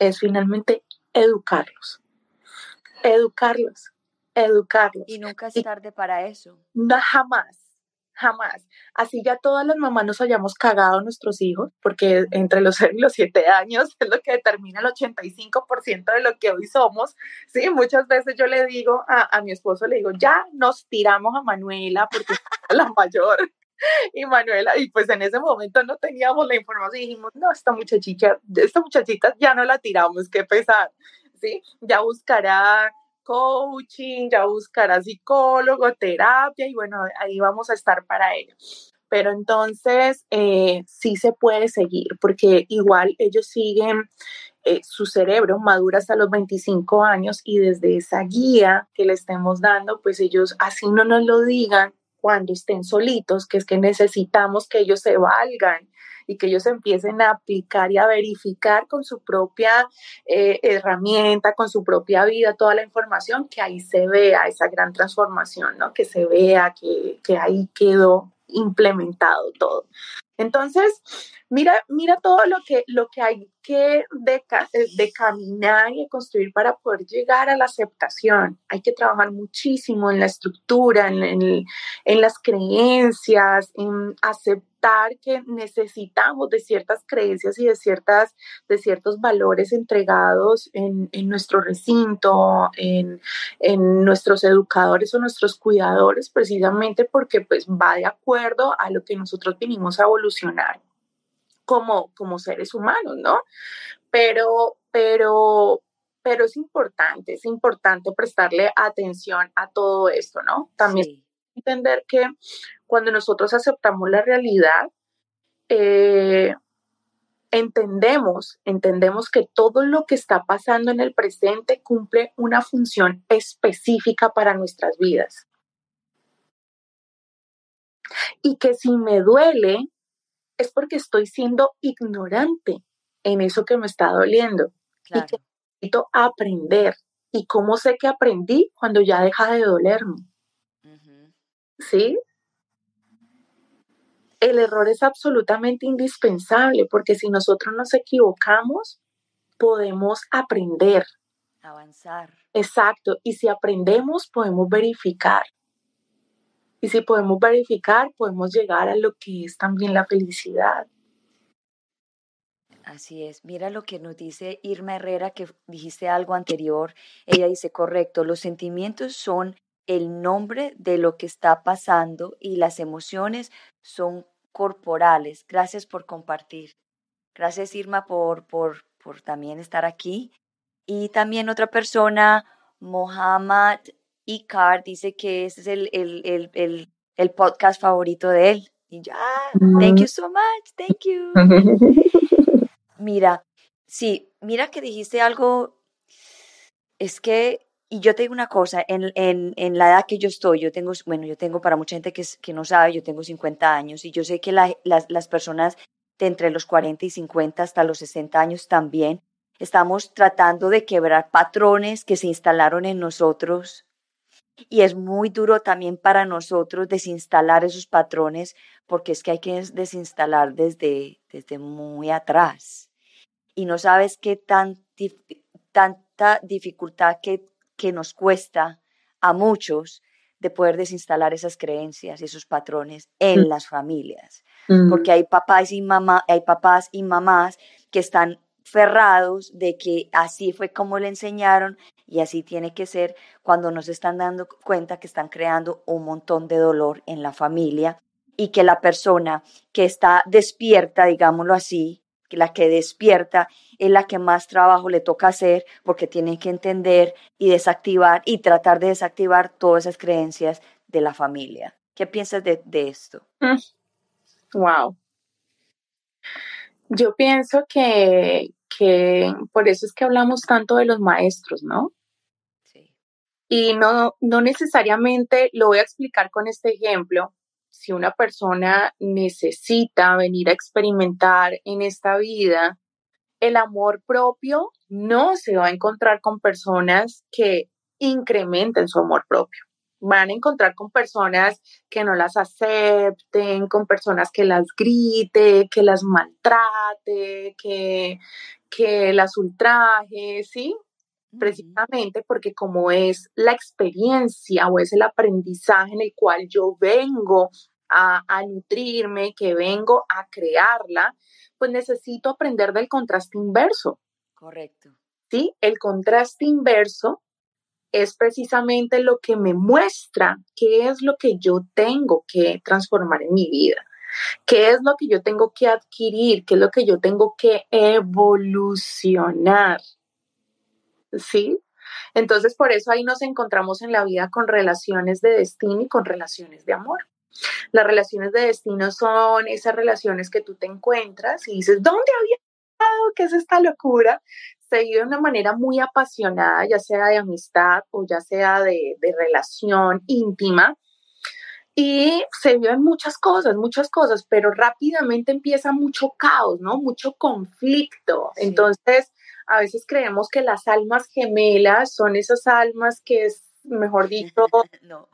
es finalmente educarlos. Educarlos, educarlos. Y nunca es tarde para eso. No, jamás, jamás. Así ya todas las mamás nos hayamos cagado a nuestros hijos, porque entre los 0 *laughs* y los 7 años es lo que determina el 85% de lo que hoy somos. Sí, muchas veces yo le digo a, a mi esposo, le digo, ya nos tiramos a Manuela porque *laughs* es la mayor. Y Manuela, y pues en ese momento no teníamos la información y dijimos, no, esta muchachita, esta muchachita ya no la tiramos, qué pesar, ¿sí? Ya buscará coaching, ya buscará psicólogo, terapia y bueno, ahí vamos a estar para ello. Pero entonces eh, sí se puede seguir porque igual ellos siguen, eh, su cerebro madura hasta los 25 años y desde esa guía que le estemos dando, pues ellos así no nos lo digan cuando estén solitos, que es que necesitamos que ellos se valgan y que ellos empiecen a aplicar y a verificar con su propia eh, herramienta, con su propia vida, toda la información, que ahí se vea esa gran transformación, ¿no? Que se vea que, que ahí quedó implementado todo. Entonces, mira, mira todo lo que, lo que hay que de, eh, de, caminar y construir para poder llegar a la aceptación. Hay que trabajar muchísimo en la estructura, en, en, en las creencias, en aceptar que necesitamos de ciertas creencias y de, ciertas, de ciertos valores entregados en, en nuestro recinto, en, en, nuestros educadores o nuestros cuidadores, precisamente porque pues va de acuerdo a lo que nosotros vinimos a evolucionar como, como seres humanos, ¿no? Pero, pero, pero es importante, es importante prestarle atención a todo esto, ¿no? También entender que cuando nosotros aceptamos la realidad, eh, entendemos, entendemos que todo lo que está pasando en el presente cumple una función específica para nuestras vidas. Y que si me duele, es porque estoy siendo ignorante en eso que me está doliendo y que necesito aprender. ¿Y cómo sé que aprendí? Cuando ya deja de dolerme. ¿Sí? El error es absolutamente indispensable porque si nosotros nos equivocamos, podemos aprender. Avanzar. Exacto. Y si aprendemos, podemos verificar. Y si podemos verificar, podemos llegar a lo que es también la felicidad. Así es. Mira lo que nos dice Irma Herrera, que dijiste algo anterior. Ella dice, correcto, los sentimientos son el nombre de lo que está pasando y las emociones son corporales. Gracias por compartir. Gracias Irma por, por, por también estar aquí. Y también otra persona, Mohammad Icar, dice que ese es el, el, el, el, podcast favorito de él. Y ya, thank you so much, thank you. *laughs* Mira, sí, mira que dijiste algo, es que y yo te digo una cosa, en, en, en, la edad que yo estoy, yo tengo, bueno, yo tengo para mucha gente que, que no sabe, yo tengo 50 años y yo sé que las, las personas de entre los 40 y 50 hasta los 60 años también estamos tratando de quebrar patrones que se instalaron en nosotros y es muy duro también para nosotros desinstalar esos patrones porque es que hay que desinstalar desde, desde muy atrás y no sabes qué tan, tanta dificultad que que nos cuesta a muchos de poder desinstalar esas creencias y esos patrones en mm. las familias. Mm. Porque hay papás y mamá, hay papás y mamás que están ferrados de que así fue como le enseñaron y así tiene que ser cuando nos están dando cuenta que están creando un montón de dolor en la familia y que la persona que está despierta, digámoslo así, la que despierta es la que más trabajo le toca hacer porque tiene que entender y desactivar y tratar de desactivar todas esas creencias de la familia. ¿Qué piensas de, esto? Wow. Mm. Yo pienso que, que por eso es que hablamos tanto de los maestros, ¿no? Sí. Y no, no necesariamente lo voy a explicar con este ejemplo, si una persona necesita venir a experimentar en esta vida el amor propio, no se va a encontrar con personas que incrementen su amor propio. Van a encontrar con personas que no las acepten, con personas que las grite, que las maltrate, que, que las ultraje, ¿sí? Precisamente porque como es la experiencia o es el aprendizaje en el cual yo vengo a, nutrirme, que vengo a crearla, pues necesito aprender del contraste inverso. Correcto. Sí, el contraste inverso es precisamente lo que me muestra qué es lo que yo tengo que transformar en mi vida, qué es lo que yo tengo que adquirir, qué es lo que yo tengo que evolucionar. ¿Sí? Entonces, por eso ahí nos encontramos en la vida con relaciones de destino y con relaciones de amor. Las relaciones de destino son esas relaciones que tú te encuentras y dices, ¿dónde había estado? ¿Qué es esta locura? Se vive de una manera muy apasionada, ya sea de amistad o ya sea de, relación íntima. Y se viven muchas cosas, muchas cosas, pero rápidamente empieza mucho caos, ¿no? Mucho conflicto. Entonces, a veces creemos que las almas gemelas son esas almas que es, mejor dicho, *laughs*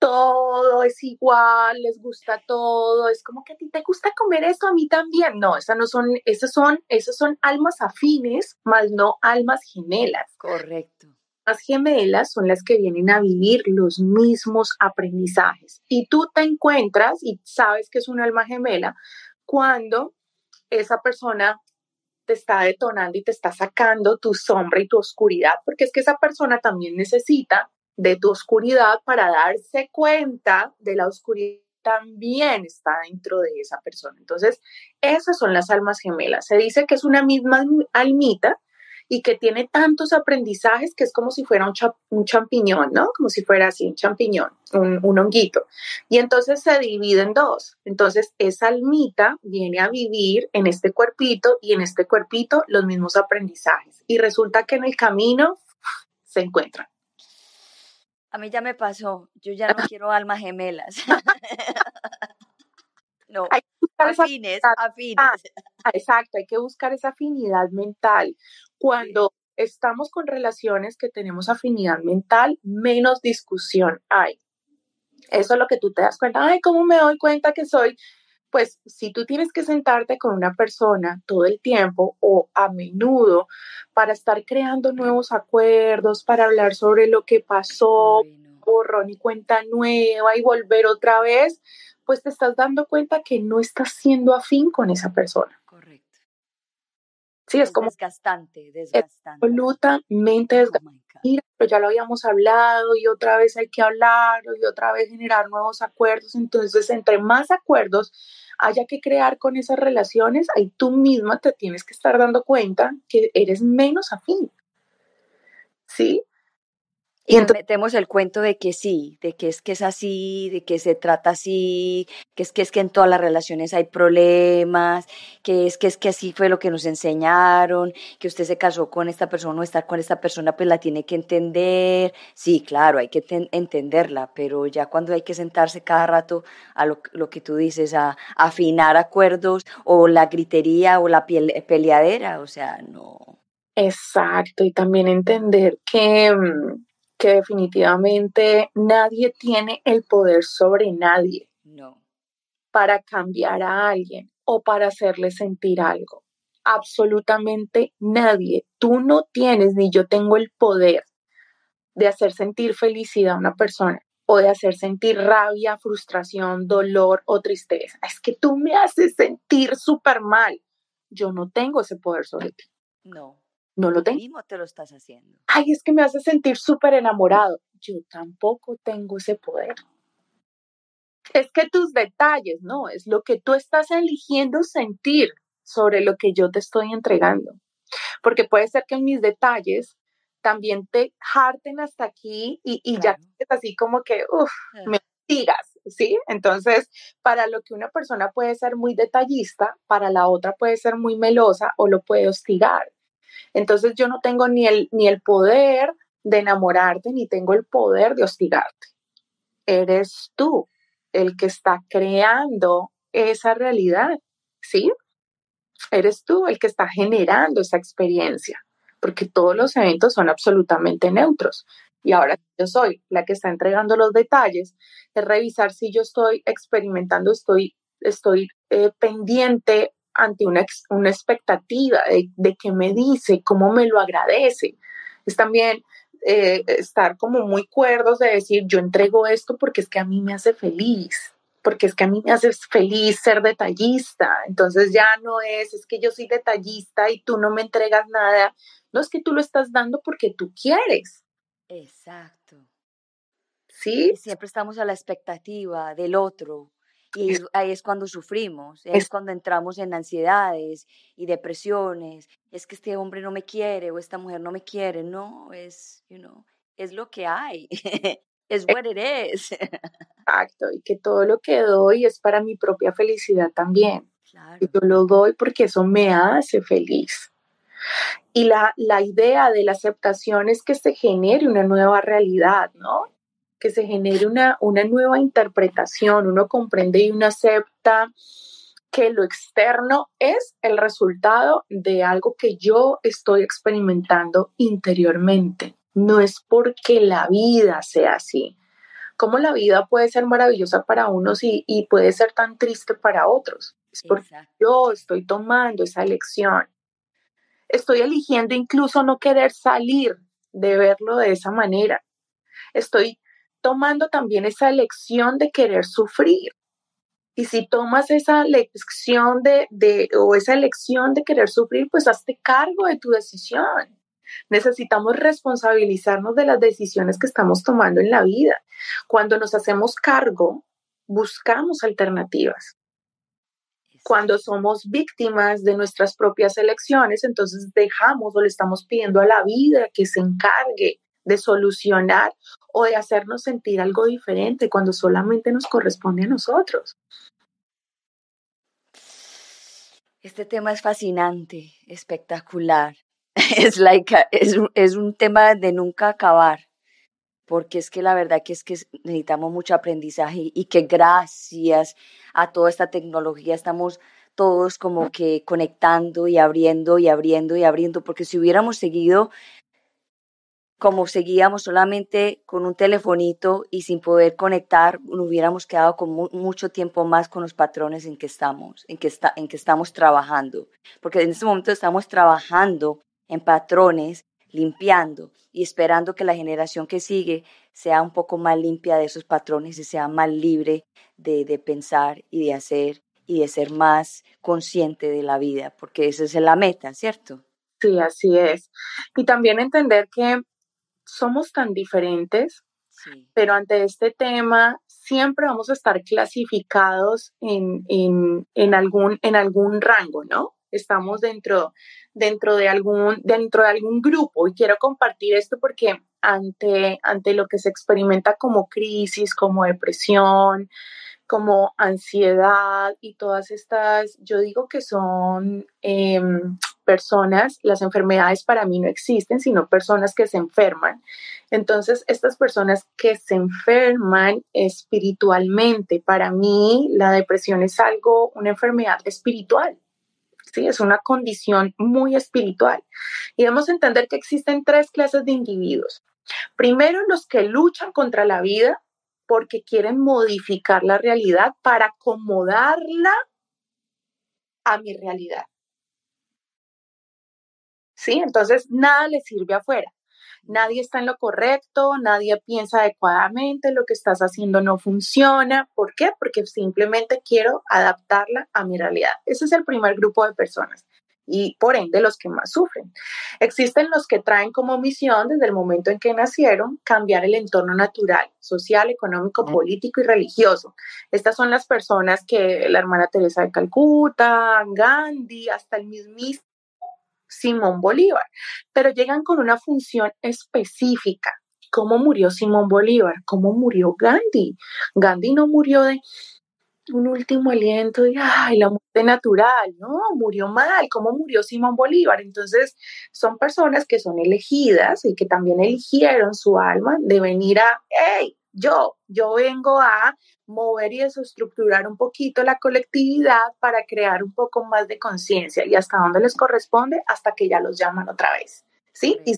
todo es igual, les gusta todo, es como que a ti te gusta comer esto, a mí también. No, esas no son, esas son, esas son almas afines, más no almas gemelas. Correcto. Las gemelas son las que vienen a vivir los mismos aprendizajes. Y tú te encuentras y sabes que es un alma gemela cuando esa persona te está detonando y te está sacando tu sombra y tu oscuridad, porque es que esa persona también necesita de tu oscuridad para darse cuenta de la oscuridad también está dentro de esa persona. Entonces, esas son las almas gemelas. Se dice que es una misma almita y que tiene tantos aprendizajes que es como si fuera un, champiñón, ¿no? Como si fuera así, un champiñón, un, un, honguito. Y entonces se divide en dos. Entonces esa almita viene a vivir en este cuerpito y en este cuerpito los mismos aprendizajes. Y resulta que en el camino se encuentran. A mí ya me pasó, yo ya no quiero almas gemelas. *laughs* no, afines, afines. Ah, exacto, hay que buscar esa afinidad mental. Cuando estamos con relaciones que tenemos afinidad mental, menos discusión hay. Eso es lo que tú te das cuenta. Ay, ¿cómo me doy cuenta que soy? Pues si tú tienes que sentarte con una persona todo el tiempo o a menudo para estar creando nuevos acuerdos, para hablar sobre lo que pasó, borrón y cuenta nueva y volver otra vez, pues te estás dando cuenta que no estás siendo afín con esa persona. Sí, es, como... Desgastante, desgastante. Absolutamente oh desgastante. mira, pero ya lo habíamos hablado y otra vez hay que hablar y otra vez generar nuevos acuerdos. Entonces, entre más acuerdos haya que crear con esas relaciones, ahí tú misma te tienes que estar dando cuenta que eres menos afín. ¿Sí? Y, entonces, metemos el cuento de que sí, de que es que es así, de que se trata así, que es que es que en todas las relaciones hay problemas, que es que es que así fue lo que nos enseñaron, que usted se casó con esta persona o estar con esta persona pues la tiene que entender. Sí, claro, hay que entenderla, pero ya cuando hay que sentarse cada rato a lo, lo que tú dices, a, a, afinar acuerdos o la gritería o la peleadera, o sea, no. Exacto, y también entender que mm, que definitivamente nadie tiene el poder sobre nadie. No. Para cambiar a alguien o para hacerle sentir algo. Absolutamente nadie. Tú no tienes ni yo tengo el poder de hacer sentir felicidad a una persona o de hacer sentir rabia, frustración, dolor o tristeza. Es que tú me haces sentir súper mal. Yo no tengo ese poder sobre ti. No. No lo tengo. mismo te lo estás haciendo. Ay, es que me hace sentir súper enamorado. Yo tampoco tengo ese poder. Es que tus detalles, no, es lo que tú estás eligiendo sentir sobre lo que yo te estoy entregando. Porque puede ser que en mis detalles también te harten hasta aquí y, y ya es así como que, uff, me digas, ¿sí? Entonces, para lo que una persona puede ser muy detallista, para la otra puede ser muy melosa o lo puede hostigar. Entonces yo no tengo ni el, ni el poder de enamorarte, ni tengo el poder de hostigarte. Eres tú el que está creando esa realidad, ¿sí? Eres tú el que está generando esa experiencia, porque todos los eventos son absolutamente neutros. Y ahora yo soy la que está entregando los detalles, de revisar si yo estoy experimentando, estoy, estoy eh, pendiente ante una, una expectativa de, de qué me dice, cómo me lo agradece. Es también eh, estar como muy cuerdos de decir, yo entrego esto porque es que a mí me hace feliz, porque es que a mí me hace feliz ser detallista. Entonces ya no es, es que yo soy detallista y tú no me entregas nada. No es que tú lo estás dando porque tú quieres. Exacto. Sí. siempre estamos a la expectativa del otro, y ahí es cuando sufrimos, es cuando entramos en ansiedades y depresiones. Es que este hombre no me quiere o esta mujer no me quiere. No, es, you know, es lo que hay. *laughs* es what it is. *laughs* Exacto, y que todo lo que doy es para mi propia felicidad también. Y yo lo doy porque eso me hace feliz. Y la, la idea de la aceptación es que se genere una nueva realidad, ¿no? Que se genere una, una nueva interpretación, uno comprende y uno acepta que lo externo es el resultado de algo que yo estoy experimentando interiormente. No es porque la vida sea así. Como la vida puede ser maravillosa para unos y, y puede ser tan triste para otros. Es porque yo estoy tomando esa elección. Estoy eligiendo incluso no querer salir de verlo de esa manera. Estoy tomando también esa elección de querer sufrir. Y si tomas esa lección de, de, o esa elección de querer sufrir, pues hazte cargo de tu decisión. Necesitamos responsabilizarnos de las decisiones que estamos tomando en la vida. Cuando nos hacemos cargo, buscamos alternativas. Cuando somos víctimas de nuestras propias elecciones, entonces dejamos o le estamos pidiendo a la vida que se encargue de solucionar o de hacernos sentir algo diferente cuando solamente nos corresponde a nosotros. Este tema es fascinante, espectacular. *laughs* Es, like es, es un tema de nunca acabar, porque es que la verdad que es que necesitamos mucho aprendizaje y que gracias a toda esta tecnología estamos todos como que conectando y abriendo y abriendo y abriendo, porque si hubiéramos seguido como seguíamos solamente con un telefonito y sin poder conectar, nos hubiéramos quedado con mucho tiempo más con los patrones en que estamos, en que, estamos trabajando. Porque en este momento estamos trabajando en patrones, limpiando y esperando que la generación que sigue sea un poco más limpia de esos patrones y sea más libre de, de pensar y de hacer y de ser más consciente de la vida, porque esa es la meta, ¿cierto? Sí, así es. Y también entender que somos tan diferentes, pero ante este tema siempre vamos a estar clasificados en, en, algún, en algún rango, ¿no? Estamos dentro, dentro, de algún, dentro de algún grupo y quiero compartir esto porque ante, ante lo que se experimenta como crisis, como depresión, como ansiedad y todas estas, yo digo que son em, personas, las enfermedades para mí no existen, sino personas que se enferman. Entonces, estas personas que se enferman espiritualmente, para mí la depresión es algo, una enfermedad espiritual. Sí, es una condición muy espiritual. Y debemos entender que existen tres clases de individuos. Primero, los que luchan contra la vida porque quieren modificar la realidad para acomodarla a mi realidad. ¿Sí? Entonces, nada le sirve afuera nadie está en lo correcto, nadie piensa adecuadamente, lo que estás haciendo no funciona. ¿Por qué? Porque simplemente quiero adaptarla a mi realidad. Ese es el primer grupo de personas y por ende los que más sufren. Existen los que traen como misión desde el momento en que nacieron cambiar el entorno natural, social, económico, político y religioso. Estas son las personas que la hermana Teresa de Calcuta, Gandhi, hasta el mismísimo Simón Bolívar, pero llegan con una función específica. ¿Cómo murió Simón Bolívar? ¿Cómo murió Gandhi? Gandhi no murió de un último aliento y ay, la muerte natural, no, murió mal, ¿cómo murió Simón Bolívar? Entonces, son personas que son elegidas y que también eligieron su alma de venir a, hey, yo, yo vengo a mover y desestructurar un poquito la colectividad para crear un poco más de conciencia y hasta dónde les corresponde, hasta que ya los llaman otra vez, ¿sí? y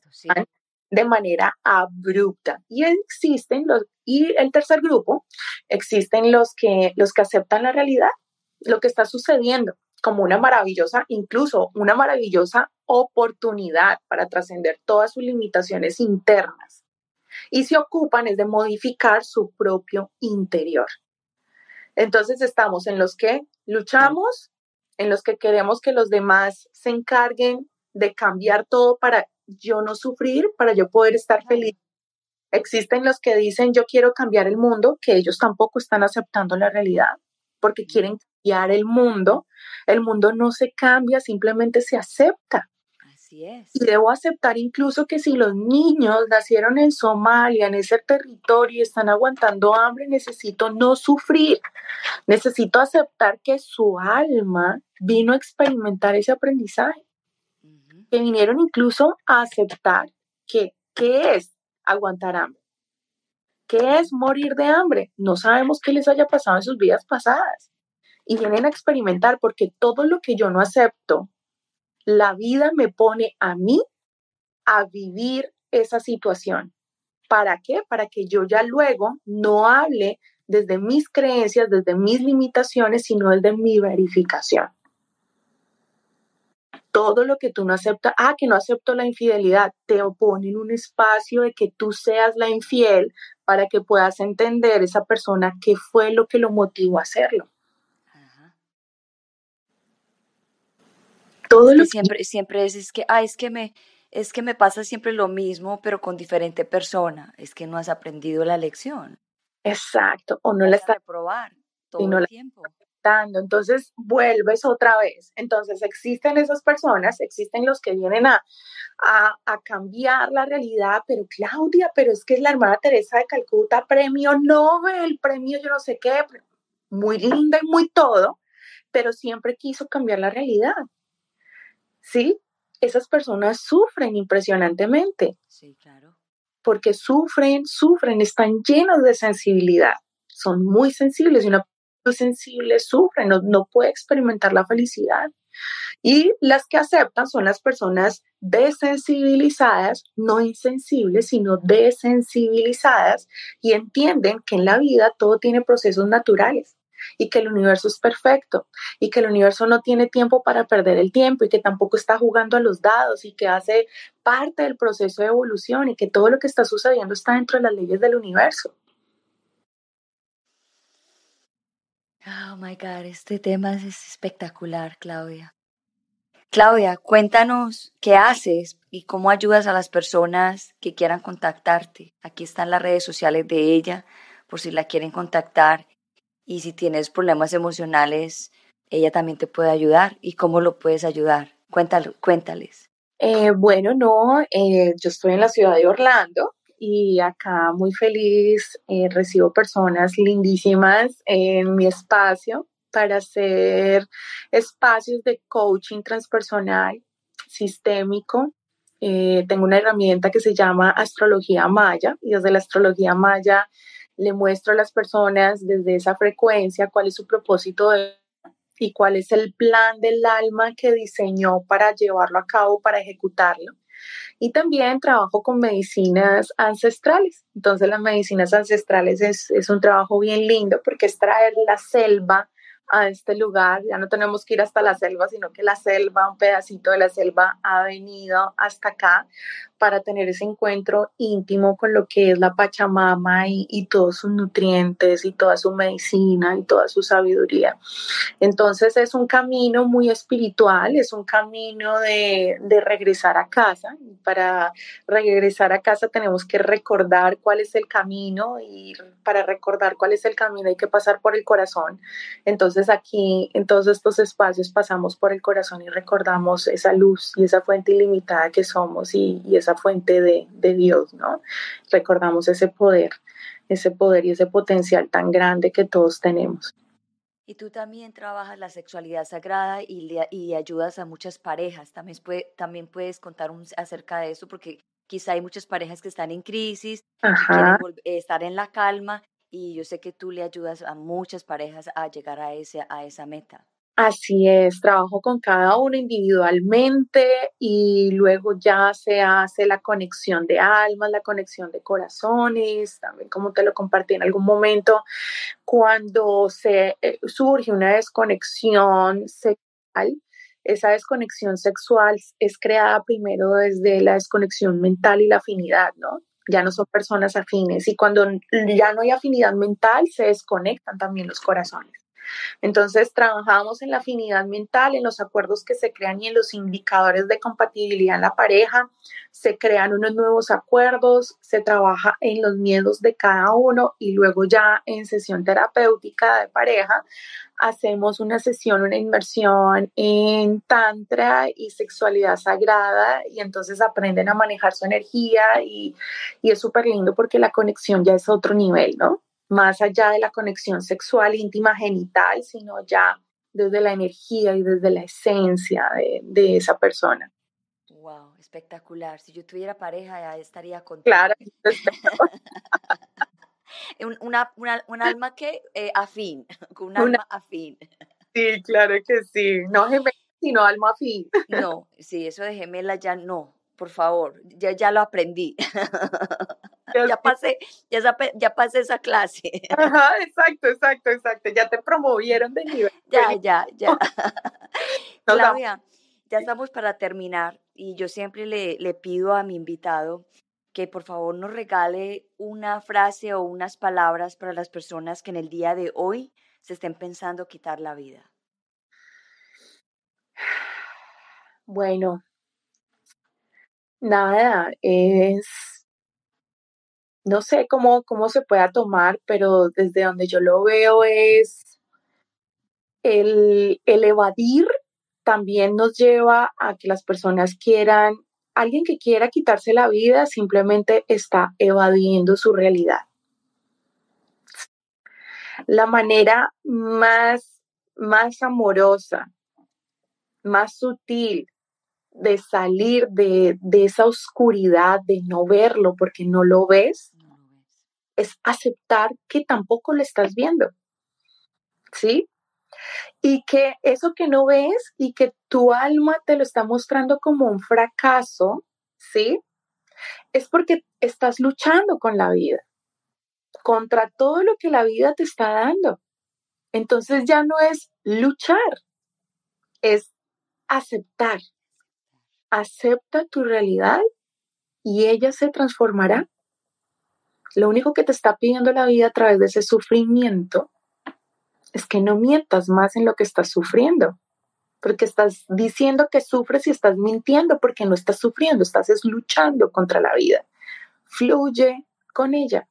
de manera abrupta. Y existen los, y el tercer grupo, existen los que, los que aceptan la realidad, lo que está sucediendo como una maravillosa, incluso una maravillosa oportunidad para trascender todas sus limitaciones internas y se ocupan es de modificar su propio interior. Entonces estamos en los que luchamos, en los que queremos que los demás se encarguen de cambiar todo para yo no sufrir, para yo poder estar feliz. Existen los que dicen yo quiero cambiar el mundo, que ellos tampoco están aceptando la realidad, porque quieren cambiar el mundo. El mundo no se cambia, simplemente se acepta. Y debo aceptar incluso que si los niños nacieron en Somalia, en ese territorio, y están aguantando hambre, necesito no sufrir. Necesito aceptar que su alma vino a experimentar ese aprendizaje. Que vinieron incluso a aceptar que, ¿qué es aguantar hambre? ¿Qué es morir de hambre? No sabemos qué les haya pasado en sus vidas pasadas. Y vienen a experimentar porque todo lo que yo no acepto la vida me pone a mí a vivir esa situación. ¿Para qué? Para que yo ya luego no hable desde mis creencias, desde mis limitaciones, sino desde mi verificación. Todo lo que tú no aceptas, ah, que no acepto la infidelidad, te opone en un espacio de que tú seas la infiel para que puedas entender esa persona qué fue lo que lo motivó a hacerlo. Todo lo siempre, siempre es, es que, ah, es que me, es que me pasa siempre lo mismo, pero con diferente persona. Es que no has aprendido la lección. Exacto, o no la estás probar todo el tiempo. Entonces vuelves otra vez. Entonces existen esas personas, existen los que vienen a, a, a, cambiar la realidad, pero Claudia, pero es que es la hermana Teresa de Calcuta, premio Nobel, premio yo no sé qué, muy linda y muy todo, pero siempre quiso cambiar la realidad. ¿sí? Esas personas sufren impresionantemente. Sí, claro. Porque sufren, sufren, están llenos de sensibilidad, son muy sensibles y una sensible sufre, no, no puede experimentar la felicidad. Y las que aceptan son las personas desensibilizadas, no insensibles, sino desensibilizadas y entienden que en la vida todo tiene procesos naturales y que el universo es perfecto y que el universo no tiene tiempo para perder el tiempo y que tampoco está jugando a los dados y que hace parte del proceso de evolución y que todo lo que está sucediendo está dentro de las leyes del universo. Oh my God, este tema es espectacular, Claudia. Claudia, cuéntanos qué haces y cómo ayudas a las personas que quieran contactarte. Aquí están las redes sociales de ella por si la quieren contactar y si tienes problemas emocionales, ella también te puede ayudar y cómo lo puedes ayudar. Cuéntalo, cuéntales. Eh, bueno, no, eh, yo estoy en la ciudad de Orlando y acá muy feliz eh, recibo personas lindísimas en mi espacio para hacer espacios de coaching transpersonal sistémico. tengo una herramienta que se llama astrología maya y desde la astrología maya le muestro a las personas desde esa frecuencia cuál es su propósito y cuál es el plan del alma que diseñó para llevarlo a cabo, para ejecutarlo. Y también trabajo con medicinas ancestrales. Entonces las medicinas ancestrales es, es un trabajo bien lindo porque es traer la selva a este lugar, ya no tenemos que ir hasta la selva, sino que la selva, un pedacito de la selva ha venido hasta acá para tener ese encuentro íntimo con lo que es la Pachamama y, todos sus nutrientes y toda su medicina y toda su sabiduría. Entonces es un camino muy espiritual, es un camino de, de regresar a casa. Y para regresar a casa tenemos que recordar cuál es el camino y para recordar cuál es el camino hay que pasar por el corazón. Entonces aquí en todos estos espacios pasamos por el corazón y recordamos esa luz y esa fuente ilimitada que somos y, y esa fuente de, de Dios, ¿no? Recordamos ese poder, ese poder y ese potencial tan grande que todos tenemos. Y tú también trabajas la sexualidad sagrada y, y ayudas a muchas parejas. También, puede, también puedes contar un, acerca de eso, porque quizá hay muchas parejas que están en crisis, quieren estar en la calma, y yo sé que tú le ayudas a muchas parejas a llegar a, ese, a esa meta. Así es, trabajo con cada uno individualmente y luego ya se hace la conexión de almas, la conexión de corazones, también como te lo compartí en algún momento, cuando se eh, surge una desconexión sexual, esa desconexión sexual es creada primero desde la desconexión mental y la afinidad, ¿no? Ya no son personas afines y cuando ya no hay afinidad mental se desconectan también los corazones. Entonces, trabajamos en la afinidad mental, en los acuerdos que se crean y en los indicadores de compatibilidad en la pareja. Se crean unos nuevos acuerdos, se trabaja en los miedos de cada uno y luego ya en sesión terapéutica de pareja hacemos una sesión, una inmersión en tantra y sexualidad sagrada y entonces aprenden a manejar su energía y, y es súper lindo porque la conexión ya es otro nivel, ¿no? Más allá de la conexión sexual íntima genital, sino ya desde la energía y desde la esencia de, esa persona. Wow, espectacular. Si yo tuviera pareja ya estaría con Claro. *laughs* una, una, un alma que eh, afín, *laughs* un alma afín. Sí, claro que sí. No gemela, sino alma afín. No, sí, eso de gemela ya no, por favor, ya, ya lo aprendí. *laughs* ya pasé, ya, ya pasé esa clase. Ajá, exacto, exacto, exacto. Ya te promovieron de nivel. Ya, ya, ya. *laughs* Claudia, ya estamos para terminar y yo siempre le, le pido a mi invitado que por favor nos regale una frase o unas palabras para las personas que en el día de hoy se estén pensando quitar la vida. Bueno, nada, es no sé cómo, cómo se pueda tomar, pero desde donde yo lo veo es el, el evadir también nos lleva a que las personas quieran, alguien que quiera quitarse la vida simplemente está evadiendo su realidad. La manera más, más amorosa, más sutil de salir de, de, esa oscuridad, de no verlo porque no lo ves, es aceptar que tampoco lo estás viendo. ¿Sí? Y que eso que no ves y que tu alma te lo está mostrando como un fracaso, ¿sí? Es porque estás luchando con la vida, contra todo lo que la vida te está dando. Entonces ya no es luchar, es aceptar. Acepta tu realidad y ella se transformará lo único que te está pidiendo la vida a través de ese sufrimiento es que no mientas más en lo que estás sufriendo. porque estás diciendo que sufres y estás mintiendo porque no estás sufriendo, estás luchando contra la vida. Fluye con ella.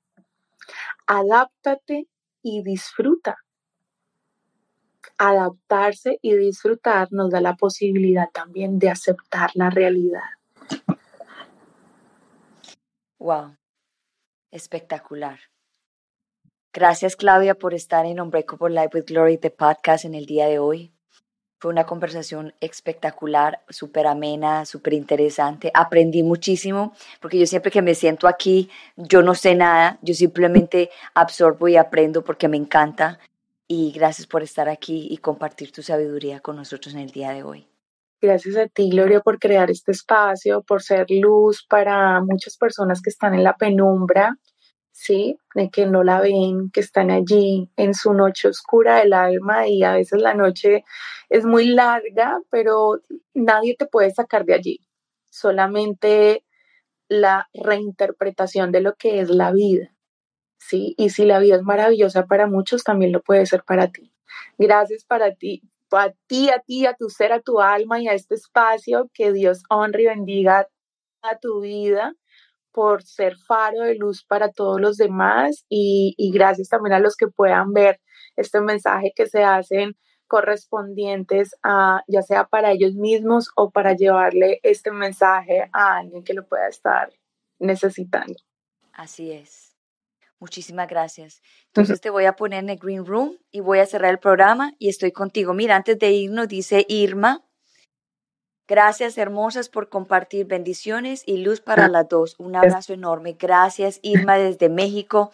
Adáptate y disfruta. Adaptarse y disfrutar nos da la posibilidad también de aceptar la realidad. Wow, espectacular. Gracias Claudia por estar en Unbreakable Life with Glory, the podcast en el día de hoy. Fue una conversación espectacular, súper amena, súper interesante. Aprendí muchísimo porque yo siempre que me siento aquí, yo no sé nada, yo simplemente absorbo y aprendo porque me encanta. Y gracias por estar aquí y compartir tu sabiduría con nosotros en el día de hoy. Gracias a ti, Gloria, por crear este espacio, por ser luz para muchas personas que están en la penumbra ¿sí? De que no la ven, que están allí en su noche oscura del alma y a veces la noche es muy larga, pero nadie te puede sacar de allí. Solamente la reinterpretación de lo que es la vida, ¿sí? Y si la vida es maravillosa para muchos, también lo puede ser para ti. Gracias para ti, a ti, a ti, a tu ser, a tu alma y a este espacio. Que Dios honre y bendiga a tu vida por ser faro de luz para todos los demás y, gracias también a los que puedan ver este mensaje que se hacen correspondientes a ya sea para ellos mismos o para llevarle este mensaje a alguien que lo pueda estar necesitando. Así es. Muchísimas gracias. Entonces te voy a poner en el Green Room y voy a cerrar el programa y estoy contigo. Mira, antes de irnos dice Irma, Gracias, hermosas, por compartir bendiciones y luz para las dos. Un abrazo enorme. Gracias, Irma, desde México.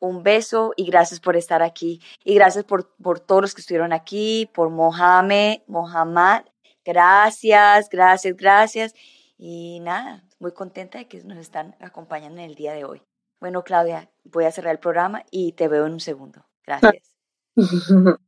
Un beso y gracias por estar aquí. Y gracias por, por todos los que estuvieron aquí, por Mohamed, Mohamed. Gracias, gracias, gracias. Y nada, muy contenta de que nos están acompañando en el día de hoy. Bueno, Claudia, voy a cerrar el programa y te veo en un segundo. Gracias. *laughs*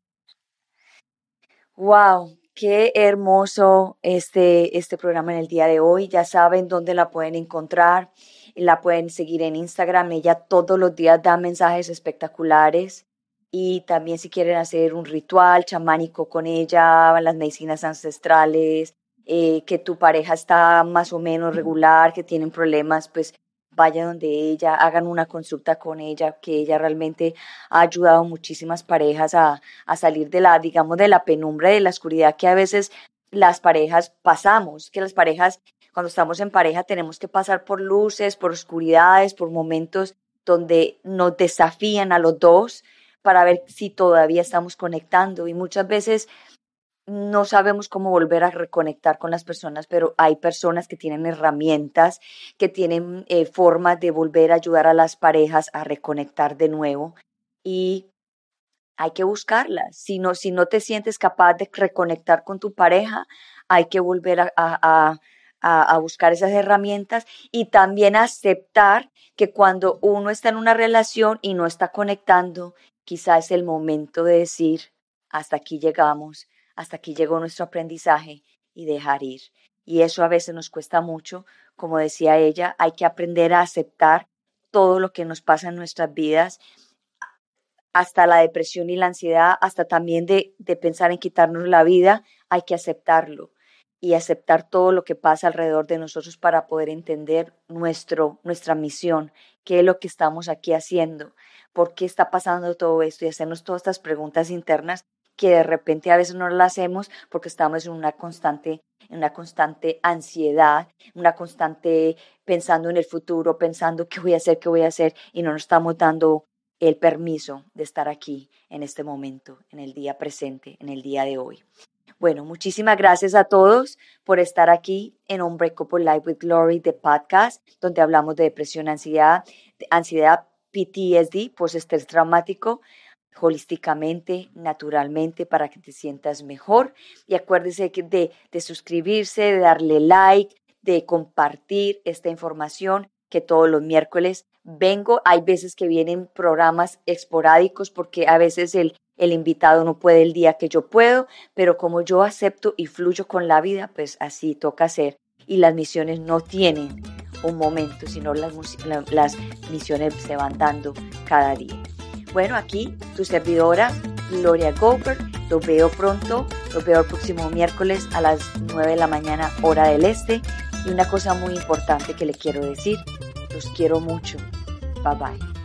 wow, Qué hermoso este, este programa en el día de hoy. Ya saben dónde la pueden encontrar. La pueden seguir en Instagram. Ella todos los días da mensajes espectaculares. Y también si quieren hacer un ritual chamánico con ella, las medicinas ancestrales, eh, que tu pareja está más o menos regular, que tienen problemas, pues vayan donde ella, hagan una consulta con ella, que ella realmente ha ayudado muchísimas parejas a, a salir de la, digamos, de la penumbra, de la oscuridad que a veces las parejas pasamos, que las parejas, cuando estamos en pareja, tenemos que pasar por luces, por oscuridades, por momentos donde nos desafían a los dos para ver si todavía estamos conectando. Y muchas veces no sabemos cómo volver a reconectar con las personas, pero hay personas que tienen herramientas, que tienen eh, formas de volver a ayudar a las parejas a reconectar de nuevo y hay que buscarlas. Si no, si no te sientes capaz de reconectar con tu pareja, hay que volver a, a, buscar esas herramientas y también aceptar que cuando uno está en una relación y no está conectando, quizás es el momento de decir, hasta aquí llegamos hasta aquí llegó nuestro aprendizaje y dejar ir. Y eso a veces nos cuesta mucho. Como decía ella, hay que aprender a aceptar todo lo que nos pasa en nuestras vidas, hasta la depresión y la ansiedad, hasta también de, pensar en quitarnos la vida, hay que aceptarlo y aceptar todo lo que pasa alrededor de nosotros para poder entender nuestro, nuestra misión, qué es lo que estamos aquí haciendo, por qué está pasando todo esto y hacernos todas estas preguntas internas que de repente a veces no la hacemos porque estamos en una constante, en una constante ansiedad, una constante pensando en el futuro, pensando qué voy a hacer, qué voy a hacer, y no nos estamos dando el permiso de estar aquí en este momento, en el día presente, en el día de hoy. Bueno, muchísimas gracias a todos por estar aquí en Unbreakable Life with Glory, de podcast, donde hablamos de depresión, ansiedad, ansiedad, PTSD, post-estrés traumático, holísticamente, naturalmente, para que te sientas mejor. Y acuérdese de, de suscribirse, de darle like, de compartir esta información que todos los miércoles vengo. Hay veces que vienen programas esporádicos porque a veces el, el invitado no puede el día que yo puedo, pero como yo acepto y fluyo con la vida, pues así toca hacer. Y las misiones no tienen un momento, sino las, las misiones se van dando cada día. Bueno, aquí tu servidora Gloria Goldberg. Lo veo pronto Los veo el próximo miércoles a las 9 de la mañana, hora del este. Y una cosa muy importante que le quiero decir, los quiero mucho. Bye bye.